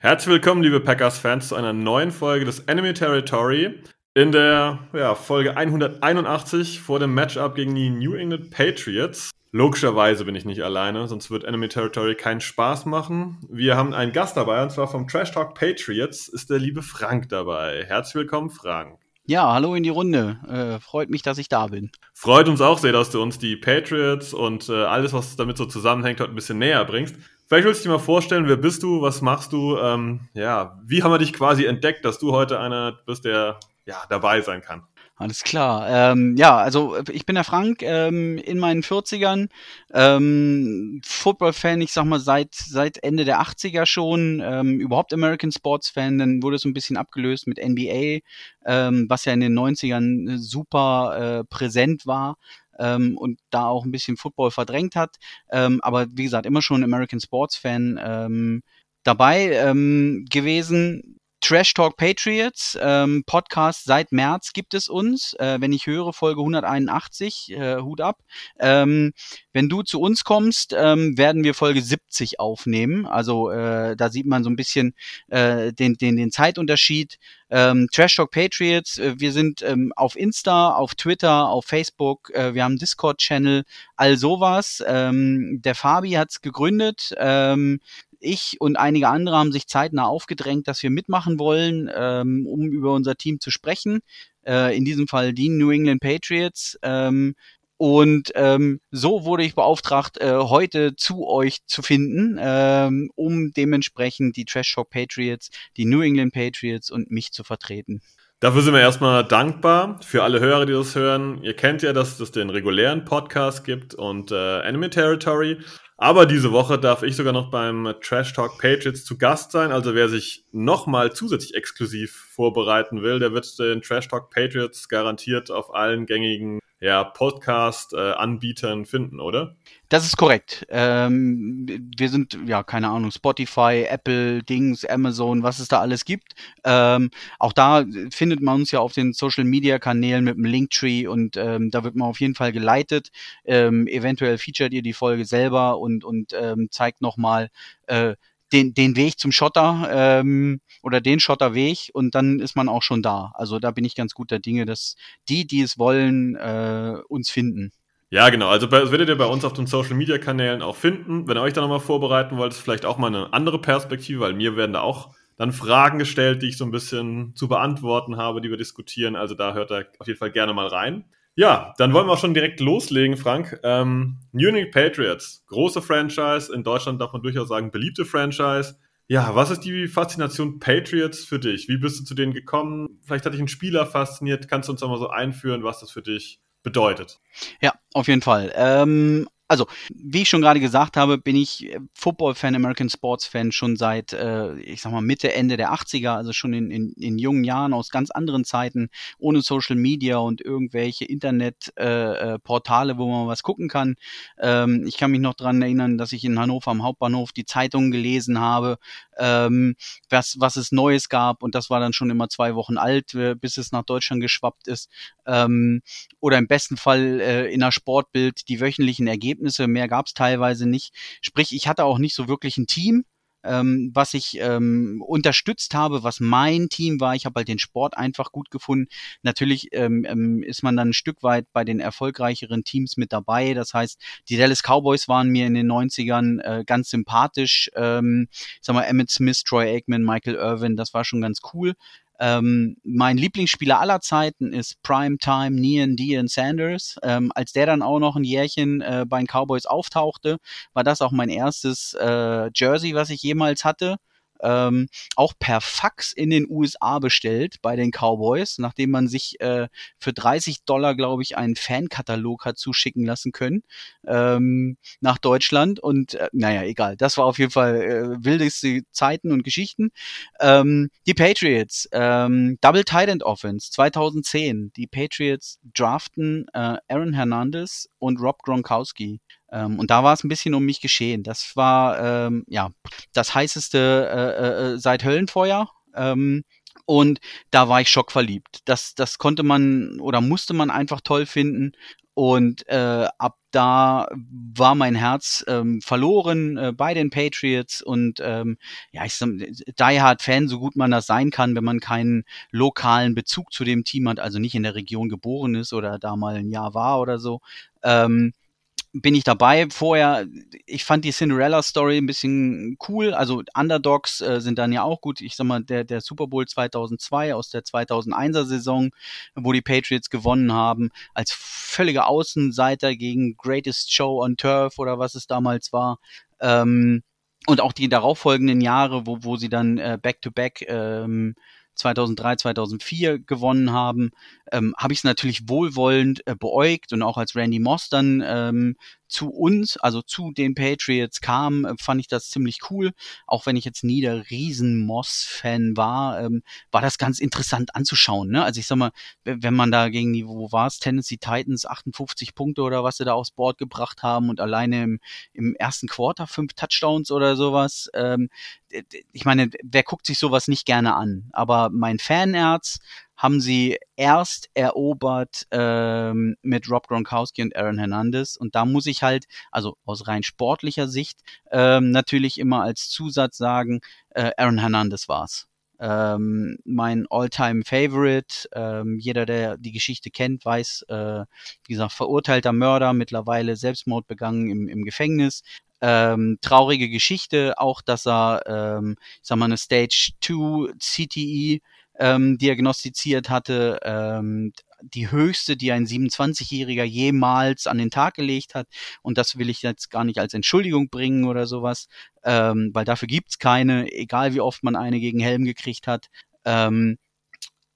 Herzlich willkommen, liebe Packers-Fans, zu einer neuen Folge des Enemy Territory. In der ja, Folge 181 vor dem Matchup gegen die New England Patriots. Logischerweise bin ich nicht alleine, sonst wird Enemy Territory keinen Spaß machen. Wir haben einen Gast dabei, und zwar vom Trash Talk Patriots ist der liebe Frank dabei. Herzlich willkommen, Frank. Ja, hallo in die Runde. Äh, freut mich, dass ich da bin. Freut uns auch sehr, dass du uns die Patriots und äh, alles, was damit so zusammenhängt, heute ein bisschen näher bringst. Vielleicht willst du dir mal vorstellen, wer bist du, was machst du? Ähm, ja, wie haben wir dich quasi entdeckt, dass du heute einer bist, der ja dabei sein kann? Alles klar. Ähm, ja, also ich bin der Frank ähm, in meinen 40ern. Ähm, Football-Fan, ich sag mal, seit, seit Ende der 80er schon. Ähm, überhaupt American Sports-Fan. Dann wurde es so ein bisschen abgelöst mit NBA, ähm, was ja in den 90ern super äh, präsent war. Ähm, und da auch ein bisschen Football verdrängt hat. Ähm, aber wie gesagt, immer schon American Sports-Fan ähm, dabei ähm, gewesen Trash Talk Patriots, ähm, Podcast seit März gibt es uns. Äh, wenn ich höre, Folge 181, äh, Hut ab. Ähm, wenn du zu uns kommst, ähm, werden wir Folge 70 aufnehmen. Also äh, da sieht man so ein bisschen äh, den, den, den Zeitunterschied. Ähm, Trash Talk Patriots, äh, wir sind ähm, auf Insta, auf Twitter, auf Facebook, äh, wir haben Discord-Channel, all sowas. Ähm, der Fabi hat's gegründet. Ähm, ich und einige andere haben sich zeitnah aufgedrängt, dass wir mitmachen wollen, ähm, um über unser Team zu sprechen. Äh, in diesem Fall die New England Patriots. Ähm, und ähm, so wurde ich beauftragt, äh, heute zu euch zu finden, ähm, um dementsprechend die Trash Talk Patriots, die New England Patriots und mich zu vertreten. Dafür sind wir erstmal dankbar für alle Hörer, die das hören. Ihr kennt ja, dass es den regulären Podcast gibt und äh, Enemy Territory. Aber diese Woche darf ich sogar noch beim Trash Talk Patriots zu Gast sein. Also wer sich nochmal zusätzlich exklusiv vorbereiten will, der wird den Trash Talk Patriots garantiert auf allen gängigen ja, Podcast-Anbietern finden, oder? Das ist korrekt. Ähm, wir sind, ja, keine Ahnung, Spotify, Apple, Dings, Amazon, was es da alles gibt. Ähm, auch da findet man uns ja auf den Social-Media-Kanälen mit dem Linktree und ähm, da wird man auf jeden Fall geleitet. Ähm, eventuell featuret ihr die Folge selber und, und ähm, zeigt nochmal, äh, den, den Weg zum Schotter ähm, oder den Schotterweg und dann ist man auch schon da. Also da bin ich ganz guter Dinge, dass die, die es wollen, äh, uns finden. Ja, genau. Also das werdet ihr bei uns auf den Social Media Kanälen auch finden. Wenn ihr euch da nochmal vorbereiten wollt, ist vielleicht auch mal eine andere Perspektive, weil mir werden da auch dann Fragen gestellt, die ich so ein bisschen zu beantworten habe, die wir diskutieren. Also da hört ihr auf jeden Fall gerne mal rein. Ja, dann wollen wir auch schon direkt loslegen, Frank. Ähm, New England Patriots, große Franchise, in Deutschland darf man durchaus sagen, beliebte Franchise. Ja, was ist die Faszination Patriots für dich? Wie bist du zu denen gekommen? Vielleicht hat dich ein Spieler fasziniert. Kannst du uns auch mal so einführen, was das für dich bedeutet? Ja, auf jeden Fall. Ähm, also, wie ich schon gerade gesagt habe, bin ich äh, Football-Fan, American Sports-Fan schon seit, äh, ich sag mal, Mitte, Ende der 80er, also schon in, in, in jungen Jahren aus ganz anderen Zeiten, ohne Social Media und irgendwelche Internetportale, äh, äh wo man was gucken kann. Ähm, ich kann mich noch dran erinnern, dass ich in Hannover am Hauptbahnhof die Zeitungen gelesen habe, ähm, was, was es Neues gab und das war dann schon immer zwei Wochen alt, äh, bis es nach Deutschland geschwappt ist. Ähm, oder im besten Fall äh, in der Sportbild die wöchentlichen Ergebnisse Ergebnisse, mehr gab es teilweise nicht. Sprich, ich hatte auch nicht so wirklich ein Team, ähm, was ich ähm, unterstützt habe, was mein Team war. Ich habe halt den Sport einfach gut gefunden. Natürlich ähm, ähm, ist man dann ein Stück weit bei den erfolgreicheren Teams mit dabei. Das heißt, die Dallas Cowboys waren mir in den 90ern äh, ganz sympathisch. Ähm, ich sag mal, Emmett Smith, Troy Aikman, Michael Irvin, das war schon ganz cool. Ähm, mein Lieblingsspieler aller Zeiten ist Primetime Nian Dion Sanders. Ähm, als der dann auch noch ein Jährchen äh, bei den Cowboys auftauchte, war das auch mein erstes äh, Jersey, was ich jemals hatte. Ähm, auch per Fax in den USA bestellt bei den Cowboys, nachdem man sich äh, für 30 Dollar, glaube ich, einen Fankatalog hat zuschicken lassen können ähm, nach Deutschland. Und äh, naja, egal. Das war auf jeden Fall äh, wildeste Zeiten und Geschichten. Ähm, die Patriots, ähm, Double Tight End Offense 2010. Die Patriots draften äh, Aaron Hernandez und Rob Gronkowski. Ähm, und da war es ein bisschen um mich geschehen. Das war ähm, ja das heißeste äh, äh, seit Höllenfeuer. Ähm, und da war ich schockverliebt. Das, das konnte man oder musste man einfach toll finden. Und äh, ab da war mein Herz ähm, verloren äh, bei den Patriots und ähm, ja, ich sag, Die Hard Fan, so gut man das sein kann, wenn man keinen lokalen Bezug zu dem Team hat, also nicht in der Region geboren ist oder da mal ein Jahr war oder so. Ähm, bin ich dabei. Vorher, ich fand die Cinderella-Story ein bisschen cool. Also Underdogs äh, sind dann ja auch gut. Ich sag mal, der, der Super Bowl 2002 aus der 2001er Saison, wo die Patriots gewonnen haben, als völlige Außenseiter gegen Greatest Show on Turf oder was es damals war. Ähm, und auch die darauffolgenden Jahre, wo, wo sie dann äh, Back-to-Back -back, ähm, 2003, 2004 gewonnen haben, ähm, habe ich es natürlich wohlwollend äh, beäugt und auch als Randy Moss dann ähm, zu uns, also zu den Patriots kam, äh, fand ich das ziemlich cool. Auch wenn ich jetzt nie der riesen Moss-Fan war, ähm, war das ganz interessant anzuschauen. Ne? Also ich sag mal, wenn man da gegen die, wo war es, Tennessee Titans, 58 Punkte oder was sie da aufs Board gebracht haben und alleine im, im ersten Quarter fünf Touchdowns oder sowas. Ähm, ich meine, wer guckt sich sowas nicht gerne an? Aber mein Fanherz haben sie erst erobert ähm, mit Rob Gronkowski und Aaron Hernandez. Und da muss ich halt, also aus rein sportlicher Sicht, ähm, natürlich immer als Zusatz sagen, äh, Aaron Hernandez war's. Ähm, mein All-Time Favorite. Ähm, jeder, der die Geschichte kennt, weiß, äh, wie gesagt, verurteilter Mörder, mittlerweile Selbstmord begangen im, im Gefängnis. Ähm, traurige Geschichte, auch dass er, ähm, ich sag mal, eine Stage 2 CTE ähm, diagnostiziert hatte, ähm, die höchste, die ein 27-Jähriger jemals an den Tag gelegt hat. Und das will ich jetzt gar nicht als Entschuldigung bringen oder sowas, ähm, weil dafür gibt's keine, egal wie oft man eine gegen Helm gekriegt hat. Ähm,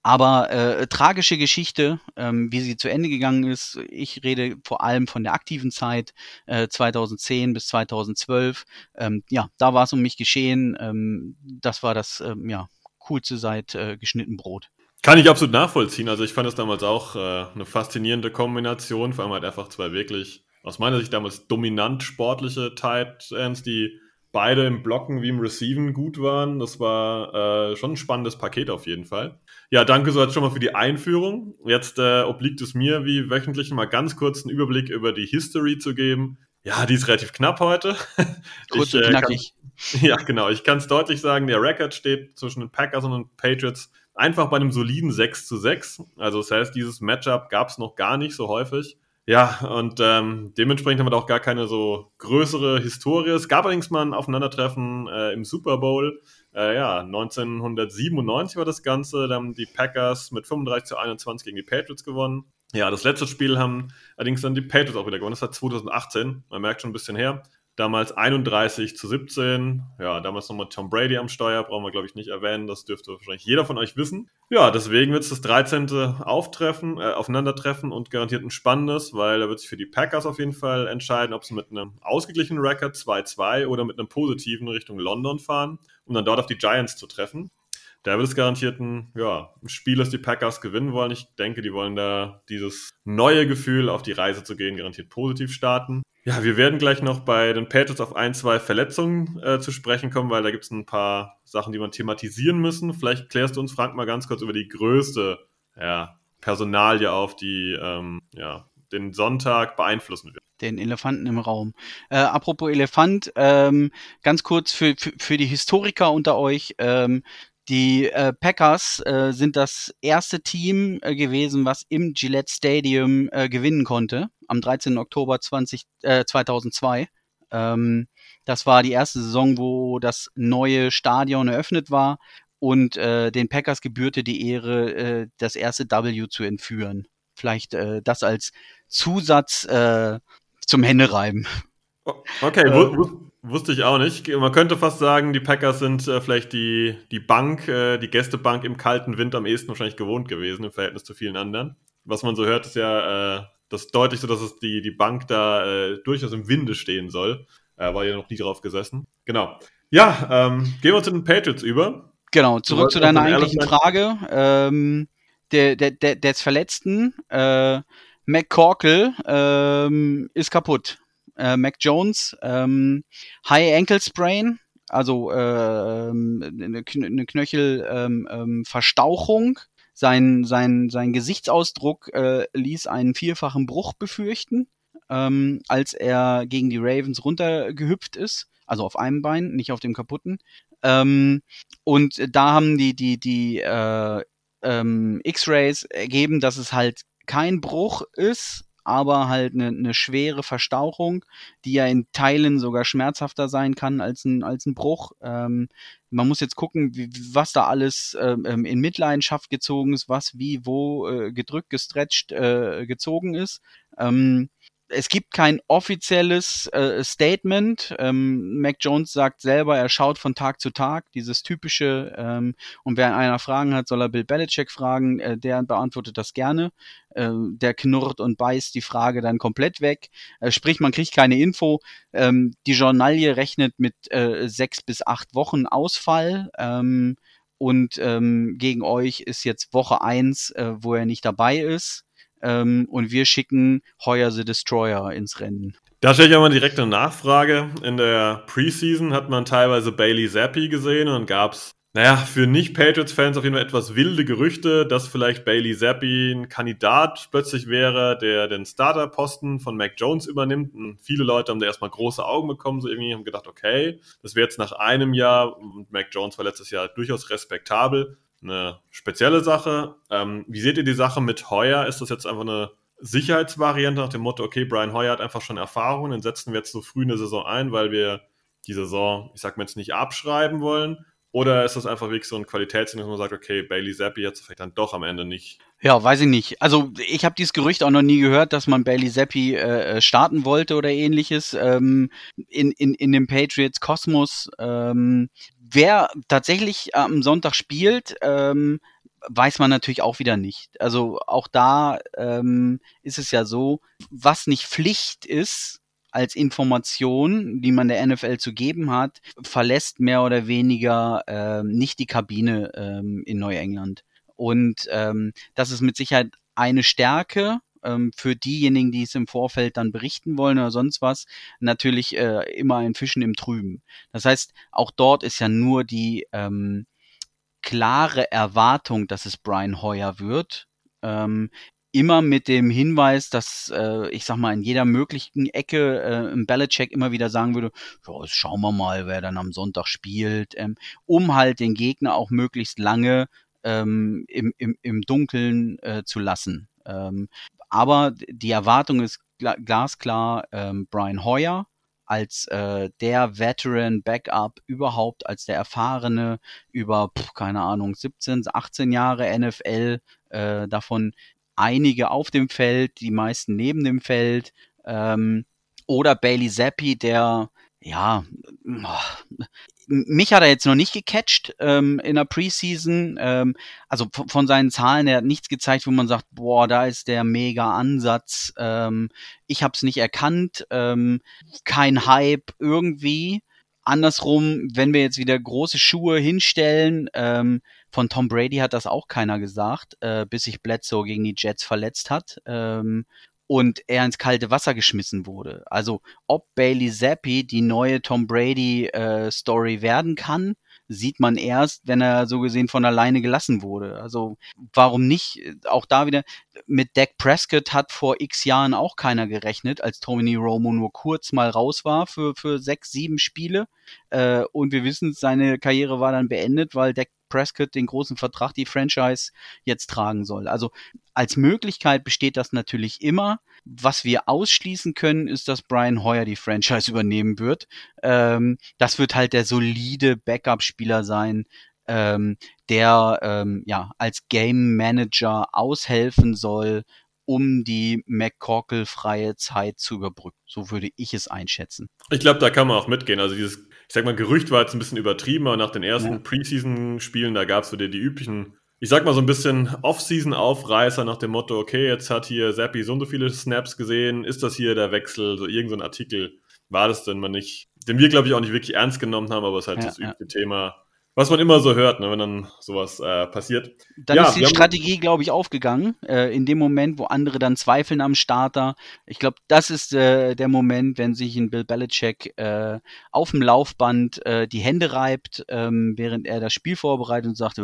aber äh, tragische Geschichte, ähm, wie sie zu Ende gegangen ist. Ich rede vor allem von der aktiven Zeit äh, 2010 bis 2012. Ähm, ja, da war es um mich geschehen. Ähm, das war das ähm, ja coolste seit äh, geschnitten Brot. Kann ich absolut nachvollziehen. Also ich fand es damals auch äh, eine faszinierende Kombination, vor allem halt einfach zwei wirklich, aus meiner Sicht damals dominant sportliche Tight die beide im Blocken wie im Receiven gut waren. Das war äh, schon ein spannendes Paket auf jeden Fall. Ja, danke so jetzt schon mal für die Einführung. Jetzt äh, obliegt es mir, wie wöchentlich mal ganz kurz einen Überblick über die History zu geben. Ja, die ist relativ knapp heute. Kurz und äh, knackig. Ja, genau. Ich kann es deutlich sagen, der Record steht zwischen den Packers und den Patriots einfach bei einem soliden 6 zu 6. Also das heißt, dieses Matchup gab es noch gar nicht so häufig. Ja, und ähm, dementsprechend haben wir da auch gar keine so größere Historie. Es gab allerdings mal ein Aufeinandertreffen äh, im Super Bowl. Äh, ja, 1997 war das Ganze. Da haben die Packers mit 35 zu 21 gegen die Patriots gewonnen. Ja, das letzte Spiel haben allerdings dann die Patriots auch wieder gewonnen. Das war 2018. Man merkt schon ein bisschen her. Damals 31 zu 17. Ja, damals nochmal Tom Brady am Steuer, brauchen wir, glaube ich, nicht erwähnen. Das dürfte wahrscheinlich jeder von euch wissen. Ja, deswegen wird es das 13. Auftreffen, äh, Aufeinandertreffen und garantiert ein spannendes, weil da wird sich für die Packers auf jeden Fall entscheiden, ob sie mit einem ausgeglichenen Record 2-2 oder mit einem positiven Richtung London fahren, um dann dort auf die Giants zu treffen da wird es garantiert ein, ja, Spiel, das die Packers gewinnen wollen. Ich denke, die wollen da dieses neue Gefühl, auf die Reise zu gehen, garantiert positiv starten. Ja, wir werden gleich noch bei den Patriots auf ein, zwei Verletzungen äh, zu sprechen kommen, weil da gibt es ein paar Sachen, die man thematisieren müssen. Vielleicht klärst du uns, Frank, mal ganz kurz über die größte ja, Personalie auf, die ähm, ja, den Sonntag beeinflussen wird. Den Elefanten im Raum. Äh, apropos Elefant, ähm, ganz kurz für, für, für die Historiker unter euch. Ähm, die äh, Packers äh, sind das erste Team äh, gewesen, was im Gillette Stadium äh, gewinnen konnte, am 13. Oktober 20, äh, 2002. Ähm, das war die erste Saison, wo das neue Stadion eröffnet war und äh, den Packers gebührte die Ehre, äh, das erste W zu entführen. Vielleicht äh, das als Zusatz äh, zum Händereiben. Okay, Wusste ich auch nicht. Man könnte fast sagen, die Packers sind äh, vielleicht die, die Bank, äh, die Gästebank im kalten Wind am ehesten wahrscheinlich gewohnt gewesen im Verhältnis zu vielen anderen. Was man so hört, ist ja äh, das deutlich so, dass es die, die Bank da äh, durchaus im Winde stehen soll. Äh, war ja noch nie drauf gesessen. Genau. Ja, ähm, gehen wir zu den Patriots über. Genau, zurück zu deiner eigentlichen Frage. Ähm, der, der, der, des Verletzten, äh, McCorkle, ähm, ist kaputt äh, Mac Jones, ähm, High Ankle Sprain, also äh, eine, eine Knöchelverstauchung. Ähm, ähm, sein, sein, sein Gesichtsausdruck äh, ließ einen vierfachen Bruch befürchten, ähm, als er gegen die Ravens runtergehüpft ist. Also auf einem Bein, nicht auf dem kaputten. Ähm, und da haben die, die, die äh, ähm, X-Rays ergeben, dass es halt kein Bruch ist, aber halt eine, eine schwere Verstauchung, die ja in Teilen sogar schmerzhafter sein kann als ein, als ein Bruch. Ähm, man muss jetzt gucken, wie, was da alles ähm, ähm, in Mitleidenschaft gezogen ist, was wie wo äh, gedrückt, gestretcht, äh, gezogen ist. Ähm, es gibt kein offizielles äh, Statement. Ähm, Mac Jones sagt selber, er schaut von Tag zu Tag, dieses typische. Ähm, und wer einer Fragen hat, soll er Bill Belichick fragen. Äh, der beantwortet das gerne. Äh, der knurrt und beißt die Frage dann komplett weg. Äh, sprich, man kriegt keine Info. Ähm, die Journalie rechnet mit äh, sechs bis acht Wochen Ausfall. Ähm, und ähm, gegen euch ist jetzt Woche eins, äh, wo er nicht dabei ist ähm, und wir schicken Heuer the Destroyer ins Rennen. Da stelle ich auch mal direkt eine Nachfrage. In der Preseason hat man teilweise Bailey Zappi gesehen und gab es, naja, für Nicht-Patriots-Fans auf jeden Fall etwas wilde Gerüchte, dass vielleicht Bailey Zappi ein Kandidat plötzlich wäre, der den Starter-Posten von Mac Jones übernimmt. Und viele Leute haben da erstmal große Augen bekommen, so irgendwie haben gedacht, okay, das wäre jetzt nach einem Jahr, und Mac Jones war letztes Jahr durchaus respektabel, eine spezielle Sache. Ähm, wie seht ihr die Sache mit Heuer? Ist das jetzt einfach eine Sicherheitsvariante nach dem Motto, okay, Brian Heuer hat einfach schon Erfahrung, den setzen wir jetzt so früh in der Saison ein, weil wir die Saison, ich sag mal jetzt nicht abschreiben wollen? Oder ist das einfach wirklich so ein Qualitätssinn, dass man sagt, okay, Bailey Zappi hat es vielleicht dann doch am Ende nicht? Ja, weiß ich nicht. Also ich habe dieses Gerücht auch noch nie gehört, dass man Bailey Zappi äh, äh, starten wollte oder ähnliches ähm, in, in, in dem Patriots Kosmos. Ähm, wer tatsächlich am Sonntag spielt, ähm, weiß man natürlich auch wieder nicht. Also auch da ähm, ist es ja so, was nicht Pflicht ist, als Information, die man der NFL zu geben hat, verlässt mehr oder weniger ähm, nicht die Kabine ähm, in Neuengland. Und ähm, das ist mit Sicherheit eine Stärke ähm, für diejenigen, die es im Vorfeld dann berichten wollen oder sonst was, natürlich äh, immer ein Fischen im Trüben. Das heißt, auch dort ist ja nur die ähm, klare Erwartung, dass es Brian Hoyer wird. Ähm, immer mit dem Hinweis, dass äh, ich sag mal in jeder möglichen Ecke äh, im Belichick immer wieder sagen würde, ja, schauen wir mal, wer dann am Sonntag spielt, ähm, um halt den Gegner auch möglichst lange ähm, im, im, im Dunkeln äh, zu lassen. Ähm, aber die Erwartung ist gl glasklar ähm, Brian Hoyer als äh, der Veteran Backup überhaupt, als der erfahrene über, pf, keine Ahnung, 17, 18 Jahre NFL, äh, davon einige auf dem Feld, die meisten neben dem Feld. Ähm, oder Bailey Zappi, der ja, mich hat er jetzt noch nicht gecatcht ähm, in der Preseason. Ähm, also von seinen Zahlen, er hat nichts gezeigt, wo man sagt, boah, da ist der mega Ansatz. Ähm, ich habe es nicht erkannt. Ähm, kein Hype irgendwie. Andersrum, wenn wir jetzt wieder große Schuhe hinstellen, ähm, von Tom Brady hat das auch keiner gesagt, äh, bis sich Bledsoe gegen die Jets verletzt hat. Ähm, und er ins kalte Wasser geschmissen wurde. Also ob Bailey Zappi die neue Tom Brady äh, Story werden kann, sieht man erst, wenn er so gesehen von alleine gelassen wurde. Also warum nicht? Auch da wieder mit Dak Prescott hat vor x Jahren auch keiner gerechnet, als Tony Romo nur kurz mal raus war für, für sechs, sieben Spiele. Äh, und wir wissen, seine Karriere war dann beendet, weil Dak Prescott den großen Vertrag, die Franchise jetzt tragen soll. Also als Möglichkeit besteht das natürlich immer. Was wir ausschließen können, ist, dass Brian Hoyer die Franchise übernehmen wird. Ähm, das wird halt der solide Backup-Spieler sein, ähm, der ähm, ja als Game Manager aushelfen soll um die McCorkle-freie Zeit zu überbrücken. So würde ich es einschätzen. Ich glaube, da kann man auch mitgehen. Also dieses, ich sag mal, Gerücht war jetzt ein bisschen übertrieben, aber nach den ersten ja. Preseason-Spielen, da gab es wieder die üblichen, ich sag mal so ein bisschen Off-Season-Aufreißer nach dem Motto, okay, jetzt hat hier Zappi so und so viele Snaps gesehen, ist das hier der Wechsel, so irgendein so Artikel war das denn mal nicht, den wir, glaube ich, auch nicht wirklich ernst genommen haben, aber es ist halt ja, das übliche ja. Thema was man immer so hört, ne, wenn dann sowas äh, passiert. Dann ja, ist die Strategie, glaube ich, aufgegangen. Äh, in dem Moment, wo andere dann zweifeln am Starter. Ich glaube, das ist äh, der Moment, wenn sich ein Bill Belichick äh, auf dem Laufband äh, die Hände reibt, ähm, während er das Spiel vorbereitet und sagt,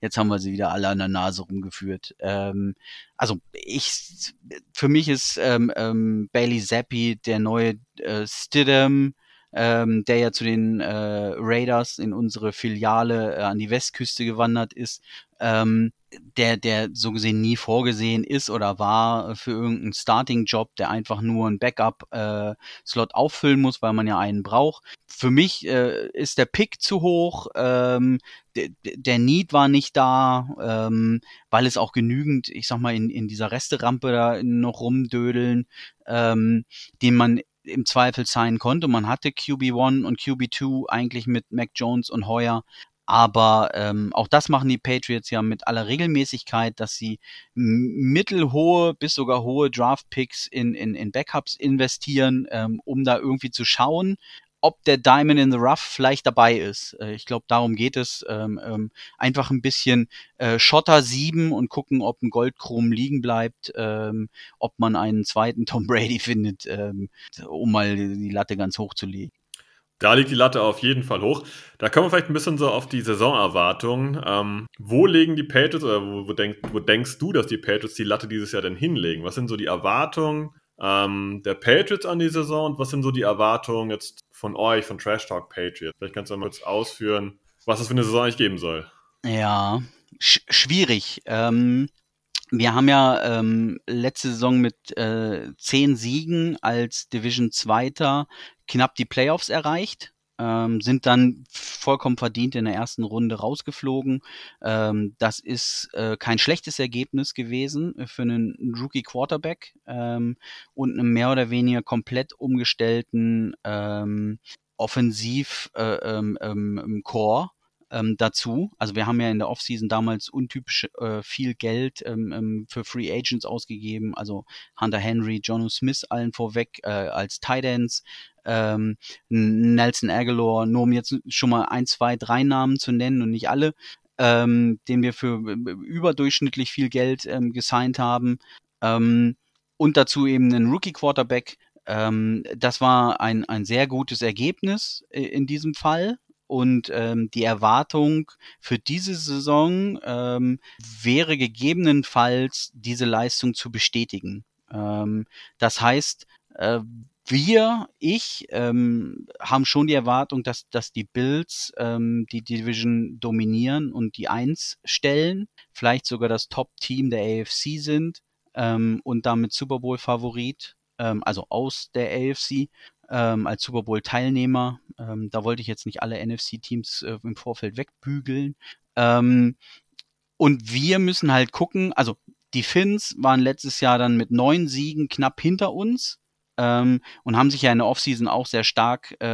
jetzt haben wir sie wieder alle an der Nase rumgeführt. Ähm, also ich, für mich ist ähm, ähm, Bailey Zappi der neue äh, Stidham ähm, der ja zu den äh, Raiders in unsere Filiale äh, an die Westküste gewandert ist, ähm, der, der so gesehen nie vorgesehen ist oder war für irgendeinen Starting-Job, der einfach nur einen Backup-Slot äh, auffüllen muss, weil man ja einen braucht. Für mich äh, ist der Pick zu hoch, ähm, der, Need war nicht da, ähm, weil es auch genügend, ich sag mal, in, in dieser Resterampe da noch rumdödeln, ähm, den man im Zweifel sein konnte. Man hatte QB1 und QB2 eigentlich mit Mac Jones und Hoyer. Aber ähm, auch das machen die Patriots ja mit aller Regelmäßigkeit, dass sie mittelhohe bis sogar hohe Draft-Picks in, in, in Backups investieren, ähm, um da irgendwie zu schauen, ob der Diamond in the Rough vielleicht dabei ist. Äh, ich glaube, darum geht es. Ähm, ähm, einfach ein bisschen äh, Schotter sieben und gucken, ob ein Goldchrom liegen bleibt, ähm, ob man einen zweiten Tom Brady findet, ähm, um mal die Latte ganz hoch zu legen. Da liegt die Latte auf jeden Fall hoch. Da kommen wir vielleicht ein bisschen so auf die Saisonerwartungen. Ähm, wo legen die Patriots oder wo, wo, denk, wo denkst du, dass die Patriots die Latte dieses Jahr denn hinlegen? Was sind so die Erwartungen ähm, der Patriots an die Saison und was sind so die Erwartungen jetzt von euch, von Trash Talk Patriots? Vielleicht kannst du mal kurz ausführen, was es für eine Saison eigentlich geben soll. Ja, sch schwierig. Ähm, wir haben ja ähm, letzte Saison mit äh, zehn Siegen als Division Zweiter knapp die Playoffs erreicht ähm, sind dann vollkommen verdient in der ersten Runde rausgeflogen. Ähm, das ist äh, kein schlechtes Ergebnis gewesen für einen Rookie Quarterback ähm, und einen mehr oder weniger komplett umgestellten ähm, Offensiv äh, ähm, ähm, ähm, dazu. Also wir haben ja in der Offseason damals untypisch äh, viel Geld ähm, ähm, für Free Agents ausgegeben, also Hunter Henry, Jono Smith allen vorweg äh, als Tight Ends, ähm, Nelson Aguilar, nur um jetzt schon mal ein, zwei, drei Namen zu nennen und nicht alle, ähm, den wir für äh, überdurchschnittlich viel Geld ähm, gesigned haben. Ähm, und dazu eben einen Rookie Quarterback. Ähm, das war ein, ein sehr gutes Ergebnis äh, in diesem Fall. Und ähm, die Erwartung für diese Saison ähm, wäre gegebenenfalls, diese Leistung zu bestätigen. Ähm, das heißt, äh, wir, ich, ähm, haben schon die Erwartung, dass, dass die Bills ähm, die Division dominieren und die Eins stellen, vielleicht sogar das Top-Team der AFC sind ähm, und damit Super Bowl-Favorit, ähm, also aus der AFC ähm, als Super Bowl-Teilnehmer. Ähm, da wollte ich jetzt nicht alle NFC-Teams äh, im Vorfeld wegbügeln. Ähm, und wir müssen halt gucken, also die Finns waren letztes Jahr dann mit neun Siegen knapp hinter uns ähm, und haben sich ja in der Offseason auch sehr stark, äh,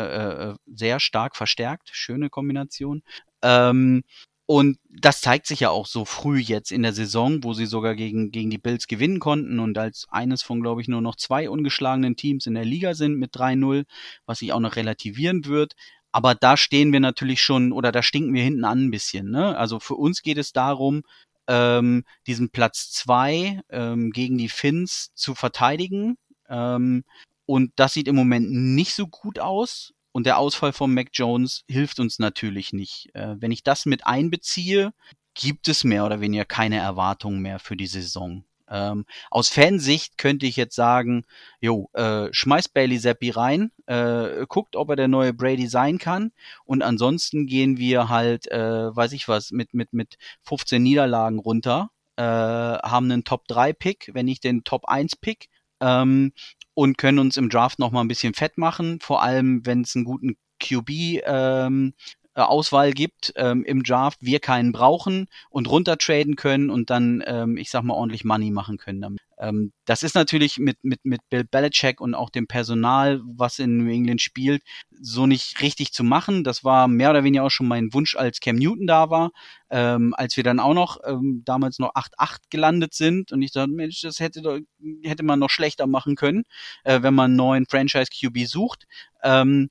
äh, sehr stark verstärkt. Schöne Kombination. Ähm, und das zeigt sich ja auch so früh jetzt in der Saison, wo sie sogar gegen, gegen die Bills gewinnen konnten und als eines von, glaube ich, nur noch zwei ungeschlagenen Teams in der Liga sind mit 3-0, was sich auch noch relativieren wird. Aber da stehen wir natürlich schon, oder da stinken wir hinten an ein bisschen. Ne? Also für uns geht es darum, ähm, diesen Platz zwei ähm, gegen die Finns zu verteidigen. Ähm, und das sieht im Moment nicht so gut aus. Und der Ausfall von Mac Jones hilft uns natürlich nicht. Äh, wenn ich das mit einbeziehe, gibt es mehr oder weniger keine Erwartungen mehr für die Saison. Ähm, aus Fansicht könnte ich jetzt sagen, jo, äh, schmeißt Bailey Zappi rein, äh, guckt, ob er der neue Brady sein kann und ansonsten gehen wir halt, äh, weiß ich was, mit, mit, mit 15 Niederlagen runter, äh, haben einen Top 3 Pick, wenn nicht den Top 1 Pick ähm, und können uns im Draft noch mal ein bisschen fett machen, vor allem wenn es einen guten QB ähm, äh, Auswahl gibt ähm, im Draft, wir keinen brauchen und runtertraden können und dann, ähm, ich sag mal, ordentlich Money machen können damit. Ähm, das ist natürlich mit, mit, mit Bill Belichick und auch dem Personal, was in New England spielt, so nicht richtig zu machen. Das war mehr oder weniger auch schon mein Wunsch, als Cam Newton da war, ähm, als wir dann auch noch ähm, damals noch 8-8 gelandet sind und ich dachte, Mensch, das hätte, hätte man noch schlechter machen können, äh, wenn man einen neuen Franchise QB sucht. Ähm,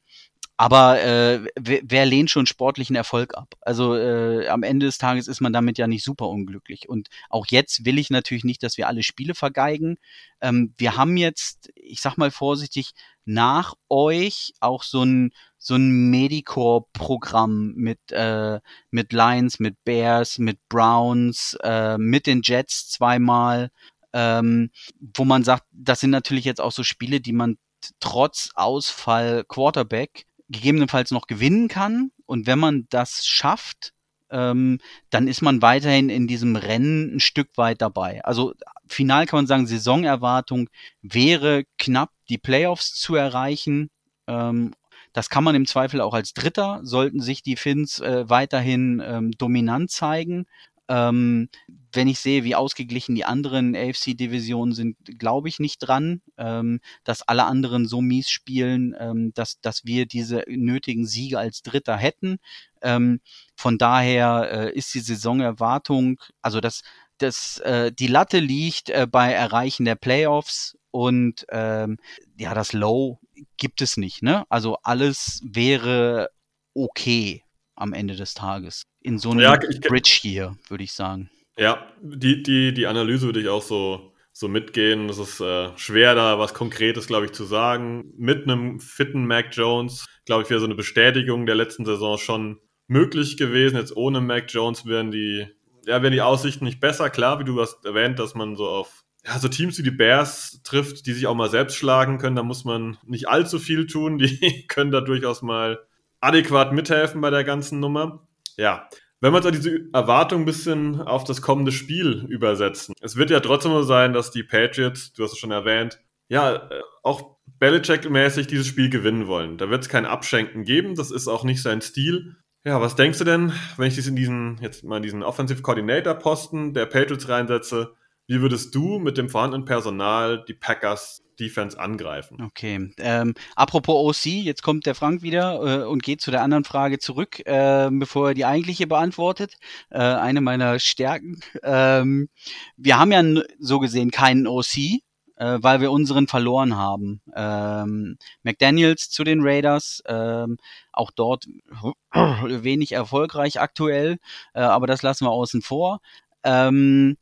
aber äh, wer, wer lehnt schon sportlichen Erfolg ab? Also äh, am Ende des Tages ist man damit ja nicht super unglücklich. Und auch jetzt will ich natürlich nicht, dass wir alle Spiele vergeigen. Ähm, wir haben jetzt, ich sag mal vorsichtig, nach euch auch so ein so ein Medicore-Programm mit äh, mit Lions, mit Bears, mit Browns, äh, mit den Jets zweimal, ähm, wo man sagt, das sind natürlich jetzt auch so Spiele, die man trotz Ausfall Quarterback gegebenenfalls noch gewinnen kann. Und wenn man das schafft, ähm, dann ist man weiterhin in diesem Rennen ein Stück weit dabei. Also final kann man sagen, Saisonerwartung wäre knapp die Playoffs zu erreichen. Ähm, das kann man im Zweifel auch als Dritter, sollten sich die Finns äh, weiterhin ähm, dominant zeigen. Ähm, wenn ich sehe, wie ausgeglichen die anderen AFC-Divisionen sind, glaube ich nicht dran, ähm, dass alle anderen so mies spielen, ähm, dass, dass wir diese nötigen Siege als Dritter hätten. Ähm, von daher äh, ist die Saisonerwartung, also das, das, äh, die Latte liegt äh, bei Erreichen der Playoffs und ähm, ja, das Low gibt es nicht. Ne? Also alles wäre okay am Ende des Tages. In so einem ja, Bridge hier, würde ich sagen. Ja, die, die, die Analyse würde ich auch so, so mitgehen. Es ist äh, schwer, da was Konkretes, glaube ich, zu sagen. Mit einem fitten Mac Jones, glaube ich, wäre so eine Bestätigung der letzten Saison schon möglich gewesen. Jetzt ohne Mac Jones wären die, ja, wären die Aussichten nicht besser. Klar, wie du hast erwähnt, dass man so auf ja, so Teams wie die Bears trifft, die sich auch mal selbst schlagen können, da muss man nicht allzu viel tun. Die können da durchaus mal adäquat mithelfen bei der ganzen Nummer. Ja, wenn wir jetzt auch diese Erwartung ein bisschen auf das kommende Spiel übersetzen. Es wird ja trotzdem so sein, dass die Patriots, du hast es schon erwähnt, ja, äh, auch Belichick-mäßig dieses Spiel gewinnen wollen. Da wird es kein Abschenken geben, das ist auch nicht sein Stil. Ja, was denkst du denn, wenn ich dies in diesen, jetzt mal in diesen Offensive Coordinator Posten der Patriots reinsetze, wie würdest du mit dem vorhandenen Personal die Packers Defense angreifen. Okay. Ähm, apropos OC, jetzt kommt der Frank wieder äh, und geht zu der anderen Frage zurück, äh, bevor er die eigentliche beantwortet. Äh, eine meiner Stärken. Ähm, wir haben ja so gesehen keinen OC, äh, weil wir unseren verloren haben. Ähm, McDaniels zu den Raiders, ähm, auch dort wenig erfolgreich aktuell, äh, aber das lassen wir außen vor. Ähm,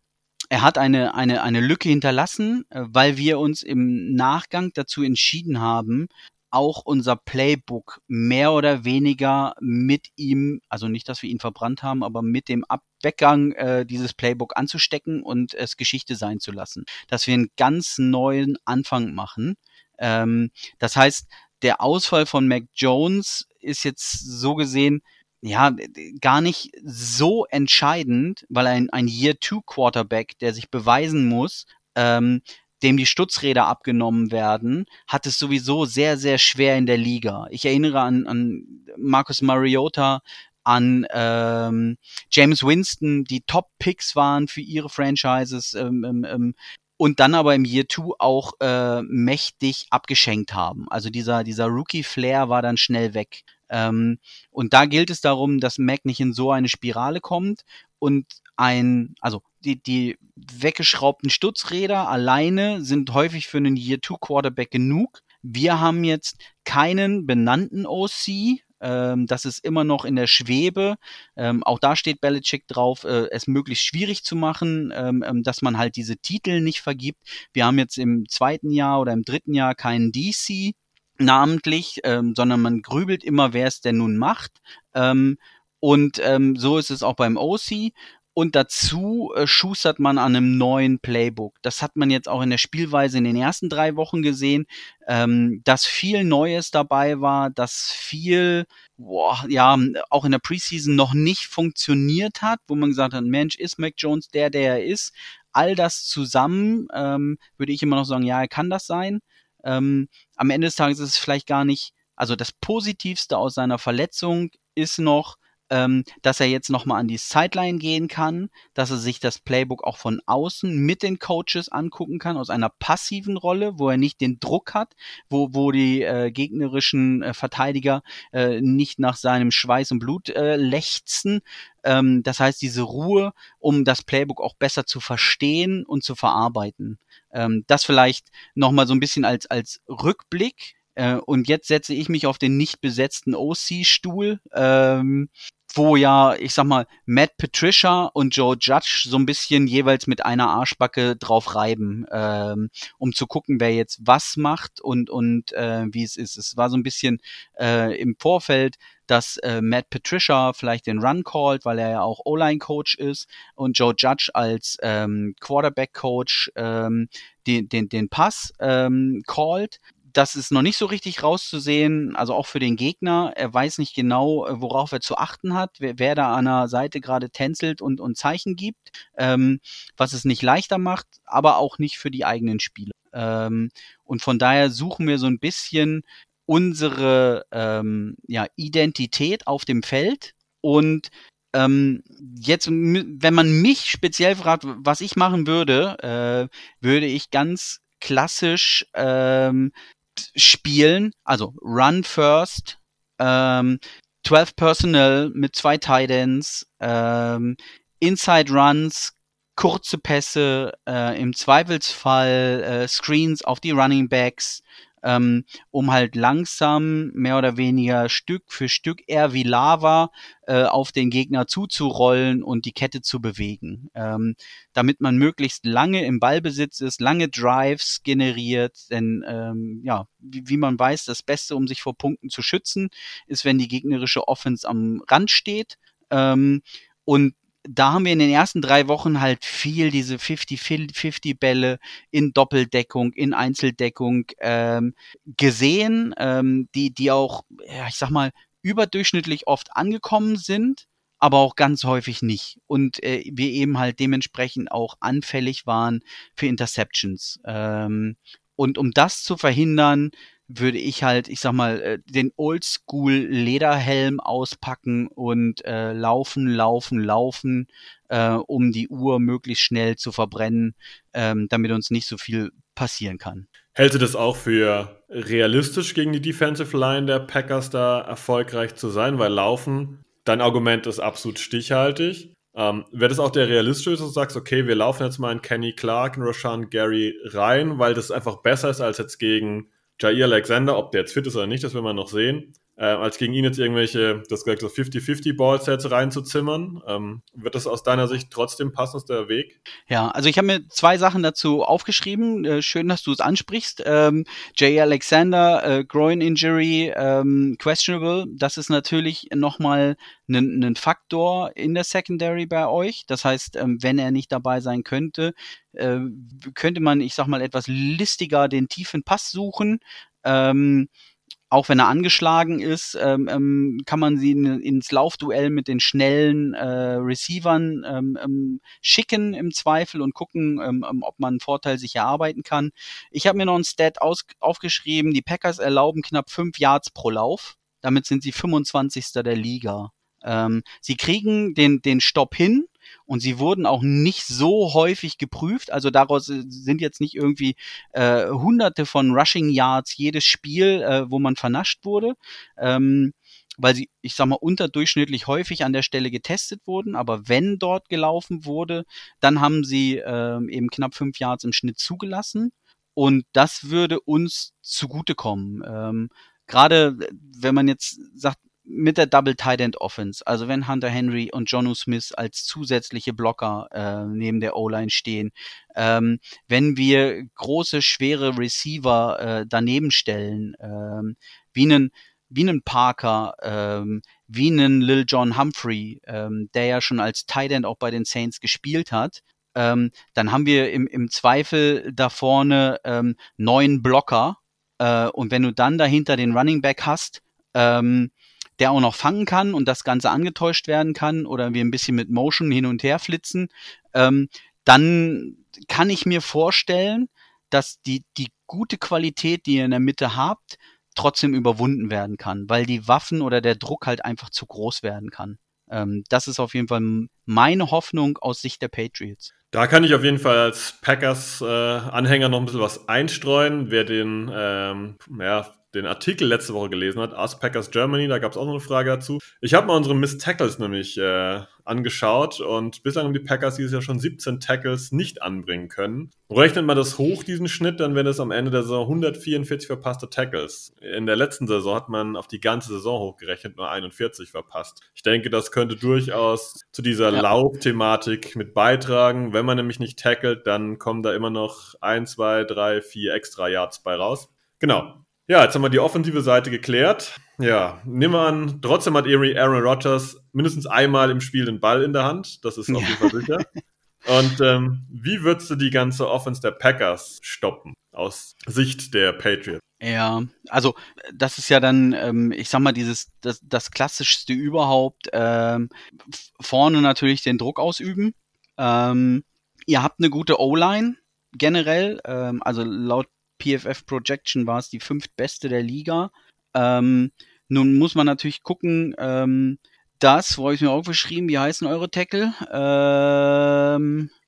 er hat eine, eine, eine Lücke hinterlassen, äh, weil wir uns im Nachgang dazu entschieden haben, auch unser Playbook mehr oder weniger mit ihm, also nicht, dass wir ihn verbrannt haben, aber mit dem Abweggang äh, dieses Playbook anzustecken und es Geschichte sein zu lassen. Dass wir einen ganz neuen Anfang machen. Ähm, das heißt, der Ausfall von Mac Jones ist jetzt so gesehen ja, gar nicht so entscheidend, weil ein, ein Year-Two-Quarterback, der sich beweisen muss, ähm, dem die Stutzräder abgenommen werden, hat es sowieso sehr, sehr schwer in der Liga. Ich erinnere an, an Marcus Mariota, an ähm, James Winston, die Top-Picks waren für ihre Franchises ähm, ähm, ähm und dann aber im Year 2 auch äh, mächtig abgeschenkt haben. Also dieser, dieser Rookie-Flair war dann schnell weg. Ähm, und da gilt es darum, dass Mac nicht in so eine Spirale kommt und ein, also die, die weggeschraubten Stutzräder alleine sind häufig für einen Year-Two Quarterback genug. Wir haben jetzt keinen benannten OC, ähm, das ist immer noch in der Schwebe. Ähm, auch da steht Belichick drauf, äh, es möglichst schwierig zu machen, ähm, ähm dass man halt diese Titel nicht vergibt. Wir haben jetzt im zweiten Jahr oder im dritten Jahr keinen DC namentlich, ähm, sondern man grübelt immer, wer es denn nun macht. Ähm, und ähm, so ist es auch beim OC. Und dazu äh, schustert man an einem neuen Playbook. Das hat man jetzt auch in der Spielweise in den ersten drei Wochen gesehen, ähm, dass viel Neues dabei war, dass viel, boah, ja, auch in der Preseason noch nicht funktioniert hat, wo man gesagt hat, Mensch, ist Mac Jones der, der er ist. All das zusammen ähm, würde ich immer noch sagen, ja, er kann das sein. Ähm, am Ende des Tages ist es vielleicht gar nicht, also das Positivste aus seiner Verletzung ist noch, ähm, dass er jetzt nochmal an die Sideline gehen kann, dass er sich das Playbook auch von außen mit den Coaches angucken kann, aus einer passiven Rolle, wo er nicht den Druck hat, wo, wo die äh, gegnerischen äh, Verteidiger äh, nicht nach seinem Schweiß und Blut äh, lechzen. Ähm, das heißt, diese Ruhe, um das Playbook auch besser zu verstehen und zu verarbeiten. Ähm, das vielleicht nochmal so ein bisschen als, als Rückblick. Äh, und jetzt setze ich mich auf den nicht besetzten OC-Stuhl, ähm, wo ja, ich sag mal, Matt Patricia und Joe Judge so ein bisschen jeweils mit einer Arschbacke drauf reiben, ähm, um zu gucken, wer jetzt was macht und, und äh, wie es ist. Es war so ein bisschen äh, im Vorfeld, dass äh, Matt Patricia vielleicht den Run callt, weil er ja auch O-Line-Coach ist und Joe Judge als ähm, Quarterback-Coach ähm, den, den, den Pass ähm, callt das ist noch nicht so richtig rauszusehen, also auch für den Gegner. Er weiß nicht genau, äh, worauf er zu achten hat, wer, wer da an der Seite gerade tänzelt und, und Zeichen gibt, ähm, was es nicht leichter macht, aber auch nicht für die eigenen Spieler. Ähm, und von daher suchen wir so ein bisschen unsere ähm, ja, Identität auf dem Feld und ähm, jetzt, wenn man mich speziell fragt, was ich machen würde, äh, würde ich ganz klassisch ähm, spielen, also Run First, ähm, 12 Personnel mit zwei Titans, ähm, Inside Runs, kurze Pässe, äh, im Zweifelsfall äh, Screens auf die Running Backs, ähm, um halt langsam mehr oder weniger Stück für Stück eher wie Lava äh, auf den Gegner zuzurollen und die Kette zu bewegen, ähm, damit man möglichst lange im Ballbesitz ist, lange Drives generiert, denn ähm, ja, wie, wie man weiß, das Beste, um sich vor Punkten zu schützen, ist, wenn die gegnerische Offense am Rand steht. Ähm, und da haben wir in den ersten drei Wochen halt viel diese 50-50-Bälle in Doppeldeckung, in Einzeldeckung ähm, gesehen, ähm, die, die auch, ja, ich sag mal, überdurchschnittlich oft angekommen sind, aber auch ganz häufig nicht. Und äh, wir eben halt dementsprechend auch anfällig waren für Interceptions. Ähm, und um das zu verhindern, würde ich halt, ich sag mal, äh, den Oldschool Lederhelm auspacken und äh, laufen, laufen, laufen, äh, um die Uhr möglichst schnell zu verbrennen, ähm, damit uns nicht so viel passieren kann. Hältst du das auch für realistisch gegen die Defensive Line der Packers da erfolgreich zu sein? Weil Laufen, dein Argument ist absolut stichhaltig. Ähm, Wäre das auch der realistische, dass du sagst, okay, wir laufen jetzt mal in Kenny Clark, in Rashan Gary rein, weil das einfach besser ist als jetzt gegen Jair Alexander, ob der jetzt fit ist oder nicht, das will man noch sehen äh, als gegen ihn jetzt irgendwelche, das gesagt, so 50-50 Ballsets reinzuzimmern. Ähm, wird das aus deiner Sicht trotzdem passendster Weg? Ja, also ich habe mir zwei Sachen dazu aufgeschrieben. Äh, schön, dass du es ansprichst. Ähm, Jay Alexander, äh, Groin Injury, ähm, questionable. Das ist natürlich nochmal ein Faktor in der Secondary bei euch. Das heißt, ähm, wenn er nicht dabei sein könnte, äh, könnte man, ich sag mal, etwas listiger den tiefen Pass suchen. Ähm, auch wenn er angeschlagen ist, ähm, ähm, kann man sie in, ins Laufduell mit den schnellen äh, Receivern ähm, ähm, schicken im Zweifel und gucken, ähm, ähm, ob man einen Vorteil sich erarbeiten kann. Ich habe mir noch ein Stat aus, aufgeschrieben, die Packers erlauben knapp fünf Yards pro Lauf. Damit sind sie 25. der Liga. Sie kriegen den, den Stopp hin, und sie wurden auch nicht so häufig geprüft. Also daraus sind jetzt nicht irgendwie äh, hunderte von Rushing Yards jedes Spiel, äh, wo man vernascht wurde. Ähm, weil sie, ich sag mal, unterdurchschnittlich häufig an der Stelle getestet wurden. Aber wenn dort gelaufen wurde, dann haben sie äh, eben knapp fünf Yards im Schnitt zugelassen. Und das würde uns zugutekommen. Ähm, Gerade wenn man jetzt sagt, mit der Double Tight End Offense, also wenn Hunter Henry und Jonu Smith als zusätzliche Blocker äh, neben der O-Line stehen, ähm, wenn wir große, schwere Receiver äh, daneben stellen, ähm, wie einen wie einen Parker, ähm, wie einen Lil John Humphrey, ähm, der ja schon als Tight End auch bei den Saints gespielt hat, ähm, dann haben wir im, im Zweifel da vorne ähm, neun Blocker. Äh, und wenn du dann dahinter den Running Back hast, ähm, der auch noch fangen kann und das Ganze angetäuscht werden kann oder wir ein bisschen mit Motion hin und her flitzen, ähm, dann kann ich mir vorstellen, dass die, die gute Qualität, die ihr in der Mitte habt, trotzdem überwunden werden kann, weil die Waffen oder der Druck halt einfach zu groß werden kann. Ähm, das ist auf jeden Fall meine Hoffnung aus Sicht der Patriots. Da kann ich auf jeden Fall als Packers-Anhänger äh, noch ein bisschen was einstreuen. Wer den, ähm, ja, den Artikel letzte Woche gelesen hat, Ask Packers Germany, da gab es auch noch eine Frage dazu. Ich habe mal unsere Miss Tackles nämlich äh, angeschaut und bislang haben die Packers dieses Jahr schon 17 Tackles nicht anbringen können. Rechnet man das hoch, diesen Schnitt, dann wären es am Ende der Saison 144 verpasste Tackles. In der letzten Saison hat man auf die ganze Saison hochgerechnet nur 41 verpasst. Ich denke, das könnte durchaus zu dieser. Laufthematik mit beitragen. Wenn man nämlich nicht tackelt, dann kommen da immer noch ein, zwei, drei, vier extra Yards bei raus. Genau. Ja, jetzt haben wir die offensive Seite geklärt. Ja, nimm an, trotzdem hat Erie Aaron Rodgers mindestens einmal im Spiel den Ball in der Hand. Das ist auf jeden Fall sicher. Und ähm, wie würdest du die ganze Offense der Packers stoppen aus Sicht der Patriots? Ja, also das ist ja dann, ähm, ich sag mal, dieses das, das klassischste überhaupt. Ähm, vorne natürlich den Druck ausüben. Ähm, ihr habt eine gute O-Line generell. Ähm, also laut PFF Projection war es die fünftbeste der Liga. Ähm, nun muss man natürlich gucken, ähm, das, wo habe ich mir aufgeschrieben, wie heißen eure Tackle?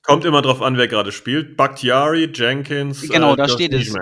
Kommt immer drauf an, wer gerade spielt. Bakhtiari, Jenkins. Genau, äh, da steht es.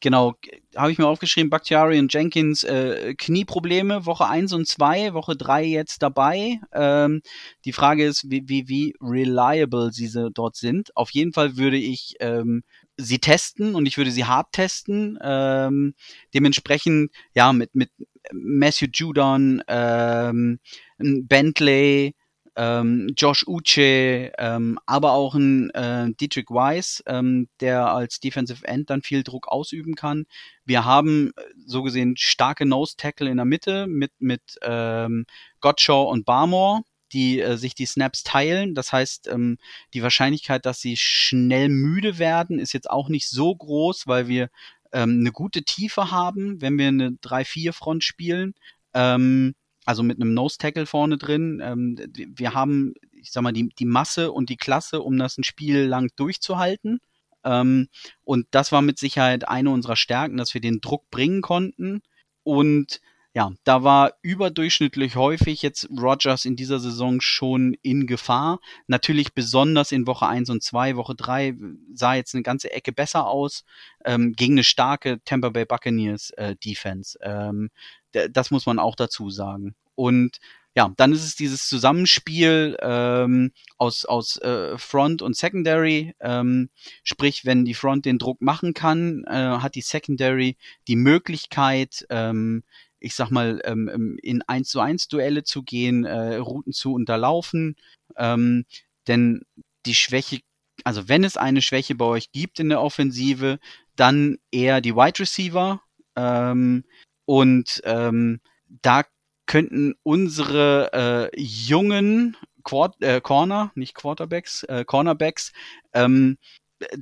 Genau, habe ich mir aufgeschrieben, Bakhtiari und Jenkins äh, Knieprobleme, Woche 1 und 2, Woche 3 jetzt dabei. Ähm, die Frage ist, wie, wie, wie reliable sie dort sind. Auf jeden Fall würde ich ähm, sie testen und ich würde sie hart testen. Ähm, dementsprechend, ja, mit, mit Matthew Judon, ähm, Bentley, ähm, Josh Uche, ähm, aber auch ein äh, Dietrich Weiss, ähm, der als Defensive End dann viel Druck ausüben kann. Wir haben äh, so gesehen starke Nose Tackle in der Mitte mit, mit ähm, Gottschall und Barmore die äh, sich die Snaps teilen. Das heißt, ähm, die Wahrscheinlichkeit, dass sie schnell müde werden, ist jetzt auch nicht so groß, weil wir ähm, eine gute Tiefe haben, wenn wir eine 3-4-Front spielen. Ähm, also mit einem Nose-Tackle vorne drin. Ähm, wir haben, ich sag mal, die, die Masse und die Klasse, um das ein Spiel lang durchzuhalten. Ähm, und das war mit Sicherheit eine unserer Stärken, dass wir den Druck bringen konnten. Und ja, da war überdurchschnittlich häufig jetzt Rogers in dieser Saison schon in Gefahr. Natürlich besonders in Woche 1 und 2. Woche 3 sah jetzt eine ganze Ecke besser aus ähm, gegen eine starke Tampa Bay Buccaneers äh, Defense. Ähm, das muss man auch dazu sagen. Und ja, dann ist es dieses Zusammenspiel ähm, aus, aus äh, Front und Secondary. Ähm, sprich, wenn die Front den Druck machen kann, äh, hat die Secondary die Möglichkeit, ähm, ich sag mal, ähm, ähm in 1 zu 1 Duelle zu gehen, äh, Routen zu unterlaufen. Ähm, denn die Schwäche, also wenn es eine Schwäche bei euch gibt in der Offensive, dann eher die Wide Receiver. Ähm, und ähm, da könnten unsere äh, jungen Quart äh, Corner, nicht Quarterbacks, äh, Cornerbacks, ähm,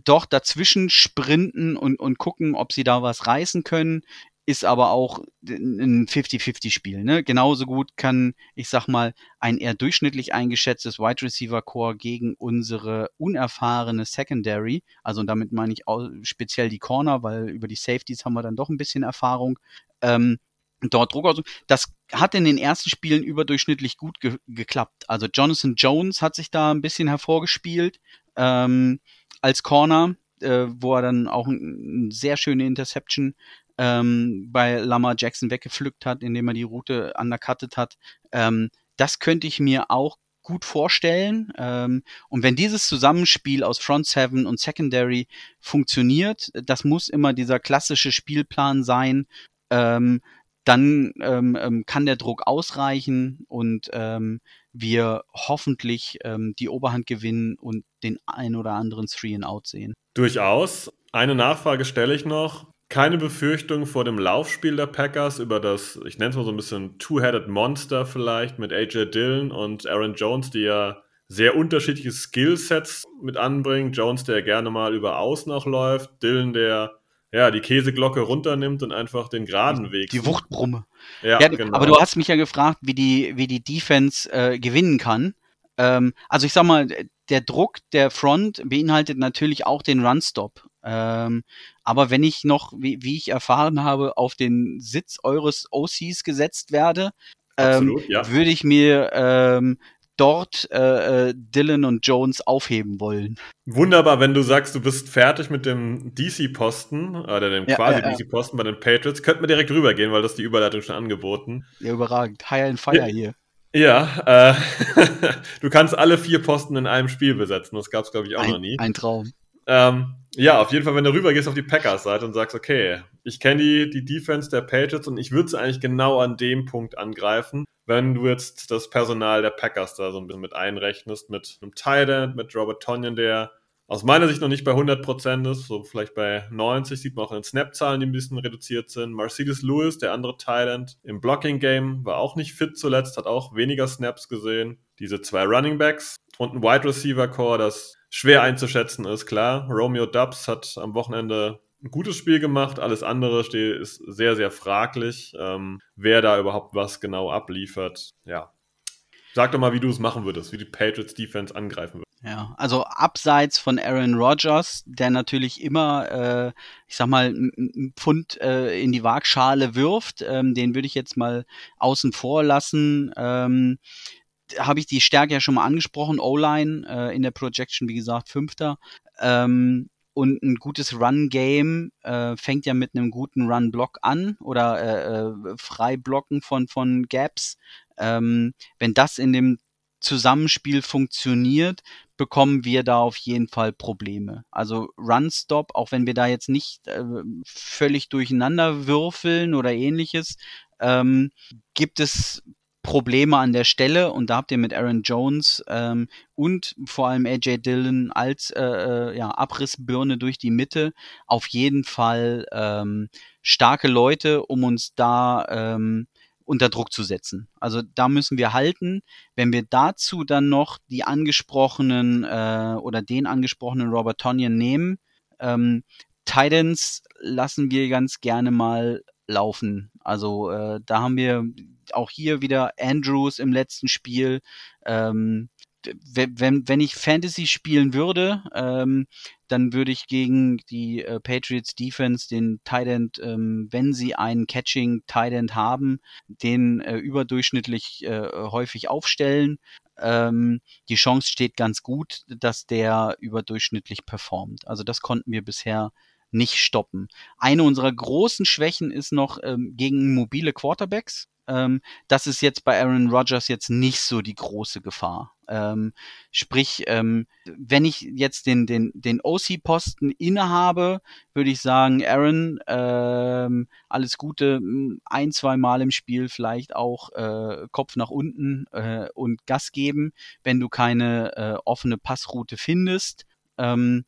doch dazwischen sprinten und, und gucken, ob sie da was reißen können ist aber auch ein 50-50-Spiel. Ne? Genauso gut kann, ich sag mal, ein eher durchschnittlich eingeschätztes Wide Receiver Core gegen unsere unerfahrene Secondary, also damit meine ich auch speziell die Corner, weil über die Safeties haben wir dann doch ein bisschen Erfahrung, ähm, dort Druck aus. Das hat in den ersten Spielen überdurchschnittlich gut ge geklappt. Also Jonathan Jones hat sich da ein bisschen hervorgespielt ähm, als Corner, äh, wo er dann auch eine sehr schöne Interception ähm, bei Lamar Jackson weggepflückt hat, indem er die Route undercuttet hat. Ähm, das könnte ich mir auch gut vorstellen. Ähm, und wenn dieses Zusammenspiel aus Front Seven und Secondary funktioniert, das muss immer dieser klassische Spielplan sein, ähm, dann ähm, ähm kann der Druck ausreichen und ähm, wir hoffentlich ähm, die Oberhand gewinnen und den ein oder anderen Three and Out sehen. Durchaus. Eine Nachfrage stelle ich noch keine Befürchtung vor dem Laufspiel der Packers über das, ich nenne es mal so ein bisschen Two-Headed Monster vielleicht mit AJ Dillon und Aaron Jones, die ja sehr unterschiedliche Skillsets mit anbringen. Jones, der gerne mal über Außen auch läuft, Dillon, der ja die Käseglocke runternimmt und einfach den geraden Weg. Die Wuchtbrumme. Ja, ja genau. aber du hast mich ja gefragt, wie die, wie die Defense äh, gewinnen kann. Ähm, also ich sag mal, der Druck der Front beinhaltet natürlich auch den Runstop. Ähm, aber wenn ich noch, wie, wie ich erfahren habe, auf den Sitz eures OCs gesetzt werde, ähm, ja. würde ich mir ähm, dort äh, äh, Dylan und Jones aufheben wollen. Wunderbar, wenn du sagst, du bist fertig mit dem DC-Posten, oder dem ja, quasi ja, DC-Posten bei den Patriots, könnten wir direkt rübergehen, weil das die Überleitung schon angeboten. Ja, überragend. High and Fire hier. Ja, äh, du kannst alle vier Posten in einem Spiel besetzen. Das gab es, glaube ich, auch ein, noch nie. Ein Traum. Ähm, ja, auf jeden Fall, wenn du rübergehst auf die Packers-Seite und sagst, okay, ich kenne die, die Defense der Patriots und ich würde sie eigentlich genau an dem Punkt angreifen, wenn du jetzt das Personal der Packers da so ein bisschen mit einrechnest, mit einem Tight mit Robert Tonyan, der aus meiner Sicht noch nicht bei 100% ist, so vielleicht bei 90, sieht man auch in den Snap-Zahlen, die ein bisschen reduziert sind. Mercedes Lewis, der andere Thailand, im Blocking-Game war auch nicht fit zuletzt, hat auch weniger Snaps gesehen. Diese zwei Running Backs und ein Wide Receiver-Core, das schwer einzuschätzen ist, klar. Romeo Dubs hat am Wochenende ein gutes Spiel gemacht. Alles andere ist sehr, sehr fraglich, ähm, wer da überhaupt was genau abliefert. Ja. Sag doch mal, wie du es machen würdest, wie die Patriots Defense angreifen würden. Ja, also abseits von Aaron Rodgers, der natürlich immer, äh, ich sag mal, ein Pfund äh, in die Waagschale wirft, ähm, den würde ich jetzt mal außen vor lassen. Ähm, habe ich die Stärke ja schon mal angesprochen, O-Line äh, in der Projection, wie gesagt, Fünfter. Ähm, und ein gutes Run-Game äh, fängt ja mit einem guten Run-Block an oder äh, äh, Freiblocken von, von Gaps. Ähm, wenn das in dem Zusammenspiel funktioniert, bekommen wir da auf jeden Fall Probleme. Also Run-Stop, auch wenn wir da jetzt nicht äh, völlig durcheinander würfeln oder ähnliches, ähm, gibt es Probleme an der Stelle und da habt ihr mit Aaron Jones ähm, und vor allem AJ Dillon als äh, äh, ja, Abrissbirne durch die Mitte auf jeden Fall ähm, starke Leute, um uns da ähm, unter Druck zu setzen. Also da müssen wir halten. Wenn wir dazu dann noch die angesprochenen äh, oder den angesprochenen Robert Tonyan nehmen, ähm, Titans lassen wir ganz gerne mal laufen. Also äh, da haben wir auch hier wieder Andrews im letzten Spiel. Ähm, wenn, wenn ich Fantasy spielen würde, ähm, dann würde ich gegen die äh, Patriots Defense den Tight End, ähm, wenn sie einen Catching Tight End haben, den äh, überdurchschnittlich äh, häufig aufstellen. Ähm, die Chance steht ganz gut, dass der überdurchschnittlich performt. Also das konnten wir bisher nicht stoppen. Eine unserer großen Schwächen ist noch ähm, gegen mobile Quarterbacks. Ähm, das ist jetzt bei Aaron Rodgers jetzt nicht so die große Gefahr. Ähm, sprich, ähm, wenn ich jetzt den, den, den OC-Posten innehabe, würde ich sagen, Aaron, ähm, alles Gute, ein, zwei Mal im Spiel vielleicht auch äh, Kopf nach unten äh, und Gas geben, wenn du keine äh, offene Passroute findest, ähm,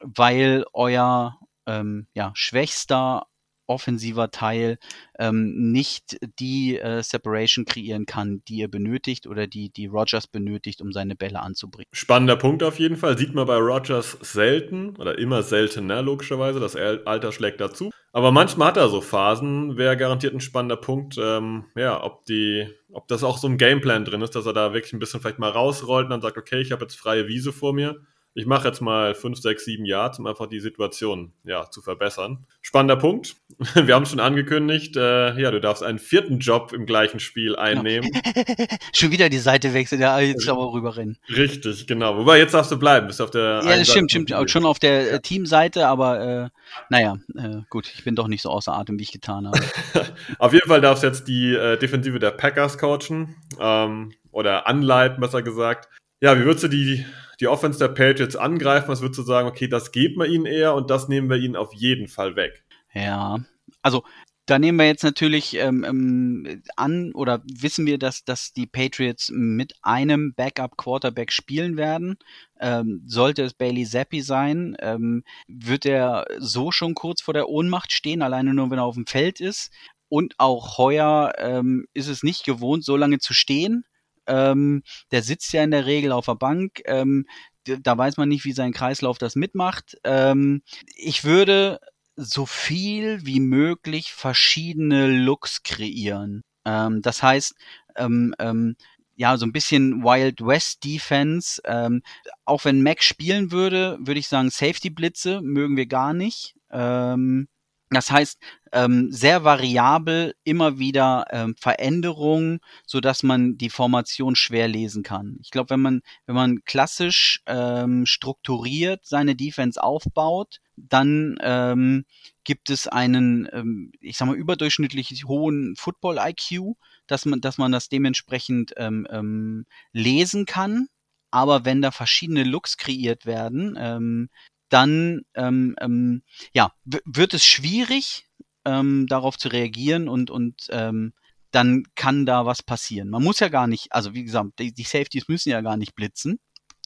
weil euer ähm, ja, schwächster offensiver Teil ähm, nicht die äh, Separation kreieren kann, die ihr benötigt oder die, die Rogers benötigt, um seine Bälle anzubringen. Spannender Punkt auf jeden Fall. Sieht man bei Rogers selten oder immer seltener, logischerweise. Das Alter schlägt dazu. Aber manchmal hat er so Phasen, wäre garantiert ein spannender Punkt, ähm, ja, ob die, ob das auch so ein Gameplan drin ist, dass er da wirklich ein bisschen vielleicht mal rausrollt und dann sagt, okay, ich habe jetzt freie Wiese vor mir ich mache jetzt mal 5, 6, 7 Yards, um einfach die Situation ja, zu verbessern. Spannender Punkt. Wir haben schon angekündigt, äh, ja, du darfst einen vierten Job im gleichen Spiel einnehmen. schon wieder die Seite wechseln, ja, jetzt aber rüberrennen. Richtig, genau. Wobei, jetzt darfst du bleiben, bist auf der. Ja, das stimmt, stimmt. Schon auf der ja. Äh, Teamseite, aber äh, naja, äh, gut, ich bin doch nicht so außer Atem, wie ich getan habe. auf jeden Fall darfst du jetzt die äh, Defensive der Packers coachen. Ähm, oder anleiten, besser gesagt. Ja, wie würdest du die die Offense der Patriots angreifen, was würdest du sagen, okay, das geben wir ihnen eher und das nehmen wir ihnen auf jeden Fall weg? Ja, also da nehmen wir jetzt natürlich ähm, ähm, an oder wissen wir, dass, dass die Patriots mit einem Backup-Quarterback spielen werden. Ähm, sollte es Bailey Zappi sein, ähm, wird er so schon kurz vor der Ohnmacht stehen, alleine nur wenn er auf dem Feld ist. Und auch heuer ähm, ist es nicht gewohnt, so lange zu stehen. Ähm, der sitzt ja in der Regel auf der Bank. Ähm, da weiß man nicht, wie sein Kreislauf das mitmacht. Ähm, ich würde so viel wie möglich verschiedene Looks kreieren. Ähm, das heißt, ähm, ähm, ja, so ein bisschen Wild West Defense. Ähm, auch wenn Mac spielen würde, würde ich sagen, Safety Blitze mögen wir gar nicht. Ähm, Das heißt, ähm, sehr variabel, immer wieder ähm, Veränderungen, so dass man die Formation schwer lesen kann. Ich glaube, wenn man wenn man klassisch ähm, strukturiert seine Defense aufbaut, dann ähm, gibt es einen, ähm, ich sag mal, überdurchschnittlich hohen Football-IQ, dass man, dass man das dementsprechend ähm, ähm, lesen kann. Aber wenn da verschiedene Looks kreiert werden, ähm, dann ähm, ähm, ja, wird es schwierig, ähm, darauf zu reagieren und, und ähm, dann kann da was passieren. Man muss ja gar nicht, also wie gesagt, die, die Safeties müssen ja gar nicht blitzen,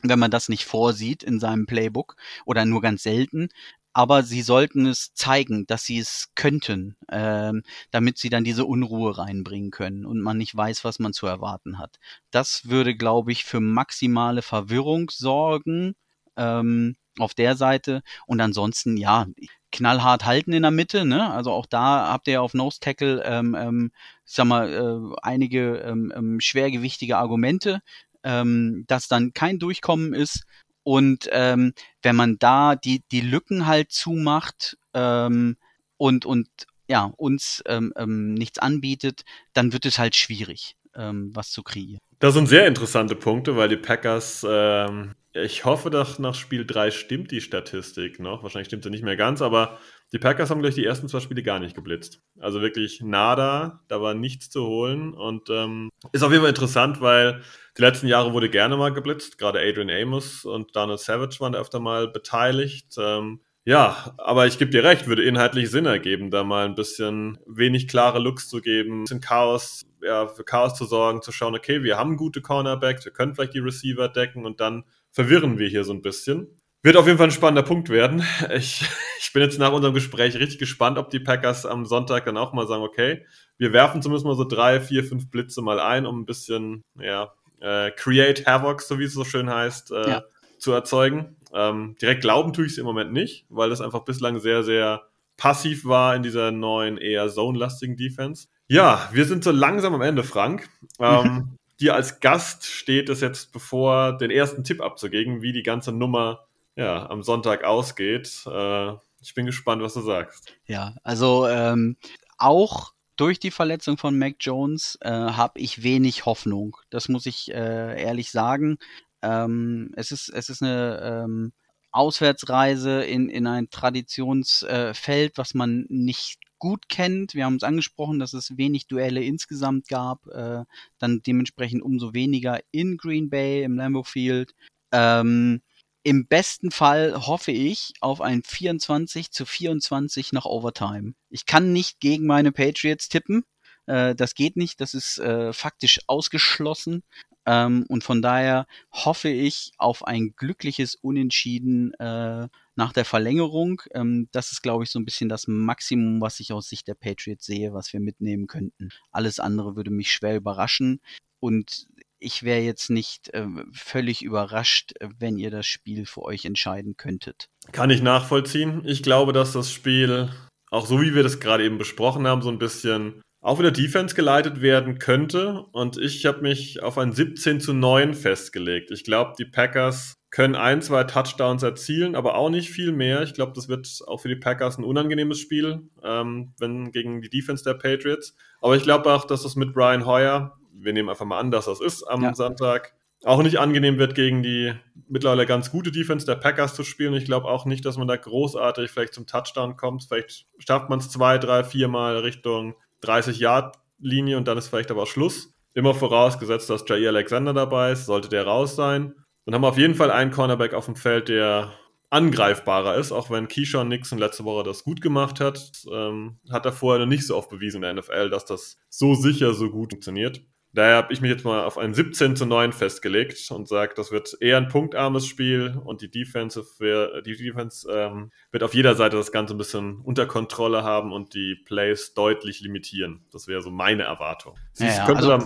wenn man das nicht vorsieht in seinem Playbook oder nur ganz selten. Aber sie sollten es zeigen, dass sie es könnten, ähm, damit sie dann diese Unruhe reinbringen können und man nicht weiß, was man zu erwarten hat. Das würde, glaube ich, für maximale Verwirrung sorgen. Ähm, auf der Seite. Und ansonsten, ja, knallhart halten in der Mitte. Ne? Also auch da habt ihr auf Nose Tackle, ähm, ähm, ich sag mal, äh, einige ähm, ähm, schwergewichtige Argumente, ähm, dass dann kein Durchkommen ist. Und ähm, wenn man da die, die Lücken halt zumacht ähm, und, und ja, uns ähm, ähm, nichts anbietet, dann wird es halt schwierig, ähm, was zu kreieren. Das sind sehr interessante Punkte, weil die Packers ähm, ich hoffe, dass nach Spiel 3 stimmt die Statistik noch. Wahrscheinlich stimmt sie nicht mehr ganz, aber die Packers haben gleich die ersten zwei Spiele gar nicht geblitzt. Also wirklich nada, da war nichts zu holen. Und ähm, ist auf jeden Fall interessant, weil die letzten Jahre wurde gerne mal geblitzt. Gerade Adrian Amos und Donald Savage waren öfter mal beteiligt. Ähm, ja, aber ich gebe dir recht, würde inhaltlich Sinn ergeben, da mal ein bisschen wenig klare Looks zu geben, ein bisschen Chaos, ja, für Chaos zu sorgen, zu schauen, okay, wir haben gute Cornerbacks, wir können vielleicht die Receiver decken und dann verwirren wir hier so ein bisschen. Wird auf jeden Fall ein spannender Punkt werden. Ich, ich bin jetzt nach unserem Gespräch richtig gespannt, ob die Packers am Sonntag dann auch mal sagen, okay, wir werfen zumindest mal so drei, vier, fünf Blitze mal ein, um ein bisschen, ja, äh, Create Havoc, so wie es so schön heißt, äh, ja. zu erzeugen. Ähm, direkt glauben tue ich es im Moment nicht, weil das einfach bislang sehr, sehr passiv war in dieser neuen, eher zone-lastigen Defense. Ja, wir sind so langsam am Ende, Frank. Ähm, dir als Gast steht es jetzt bevor, den ersten Tipp abzugeben, wie die ganze Nummer ja, am Sonntag ausgeht. Äh, ich bin gespannt, was du sagst. Ja, also ähm, auch durch die Verletzung von Mac Jones äh, habe ich wenig Hoffnung. Das muss ich äh, ehrlich sagen. Ähm, es, ist, es ist eine ähm, Auswärtsreise in, in ein Traditionsfeld, was man nicht gut kennt. Wir haben uns angesprochen, dass es wenig Duelle insgesamt gab, äh, dann dementsprechend umso weniger in Green Bay im Lambeau Field. Ähm, Im besten Fall hoffe ich auf ein 24 zu 24 nach Overtime. Ich kann nicht gegen meine Patriots tippen. Äh, das geht nicht, das ist äh, faktisch ausgeschlossen. Ähm, und von daher hoffe ich auf ein glückliches Unentschieden äh, nach der Verlängerung. Ähm, das ist, glaube ich, so ein bisschen das Maximum, was ich aus Sicht der Patriots sehe, was wir mitnehmen könnten. Alles andere würde mich schwer überraschen. Und ich wäre jetzt nicht äh, völlig überrascht, wenn ihr das Spiel für euch entscheiden könntet. Kann ich nachvollziehen. Ich glaube, dass das Spiel, auch so wie wir das gerade eben besprochen haben, so ein bisschen auch wieder Defense geleitet werden könnte. Und ich habe mich auf ein 17 zu 9 festgelegt. Ich glaube, die Packers können ein, zwei Touchdowns erzielen, aber auch nicht viel mehr. Ich glaube, das wird auch für die Packers ein unangenehmes Spiel, ähm, wenn gegen die Defense der Patriots. Aber ich glaube auch, dass das mit Brian Hoyer, wir nehmen einfach mal an, dass das ist am ja. Sonntag, auch nicht angenehm wird, gegen die mittlerweile ganz gute Defense der Packers zu spielen. Ich glaube auch nicht, dass man da großartig vielleicht zum Touchdown kommt. Vielleicht schafft man es zwei, drei, vier Mal Richtung 30-Yard-Linie und dann ist vielleicht aber Schluss. Immer vorausgesetzt, dass Jair Alexander dabei ist, sollte der raus sein. Dann haben wir auf jeden Fall einen Cornerback auf dem Feld, der angreifbarer ist, auch wenn Keyshawn Nixon letzte Woche das gut gemacht hat, ähm, hat er vorher noch nicht so oft bewiesen in der NFL, dass das so sicher, so gut funktioniert. Daher habe ich mich jetzt mal auf ein 17 zu 9 festgelegt und sage, das wird eher ein punktarmes Spiel und die Defense, für, die Defense ähm, wird auf jeder Seite das Ganze ein bisschen unter Kontrolle haben und die Plays deutlich limitieren. Das wäre so meine Erwartung. Ja, ja. Also,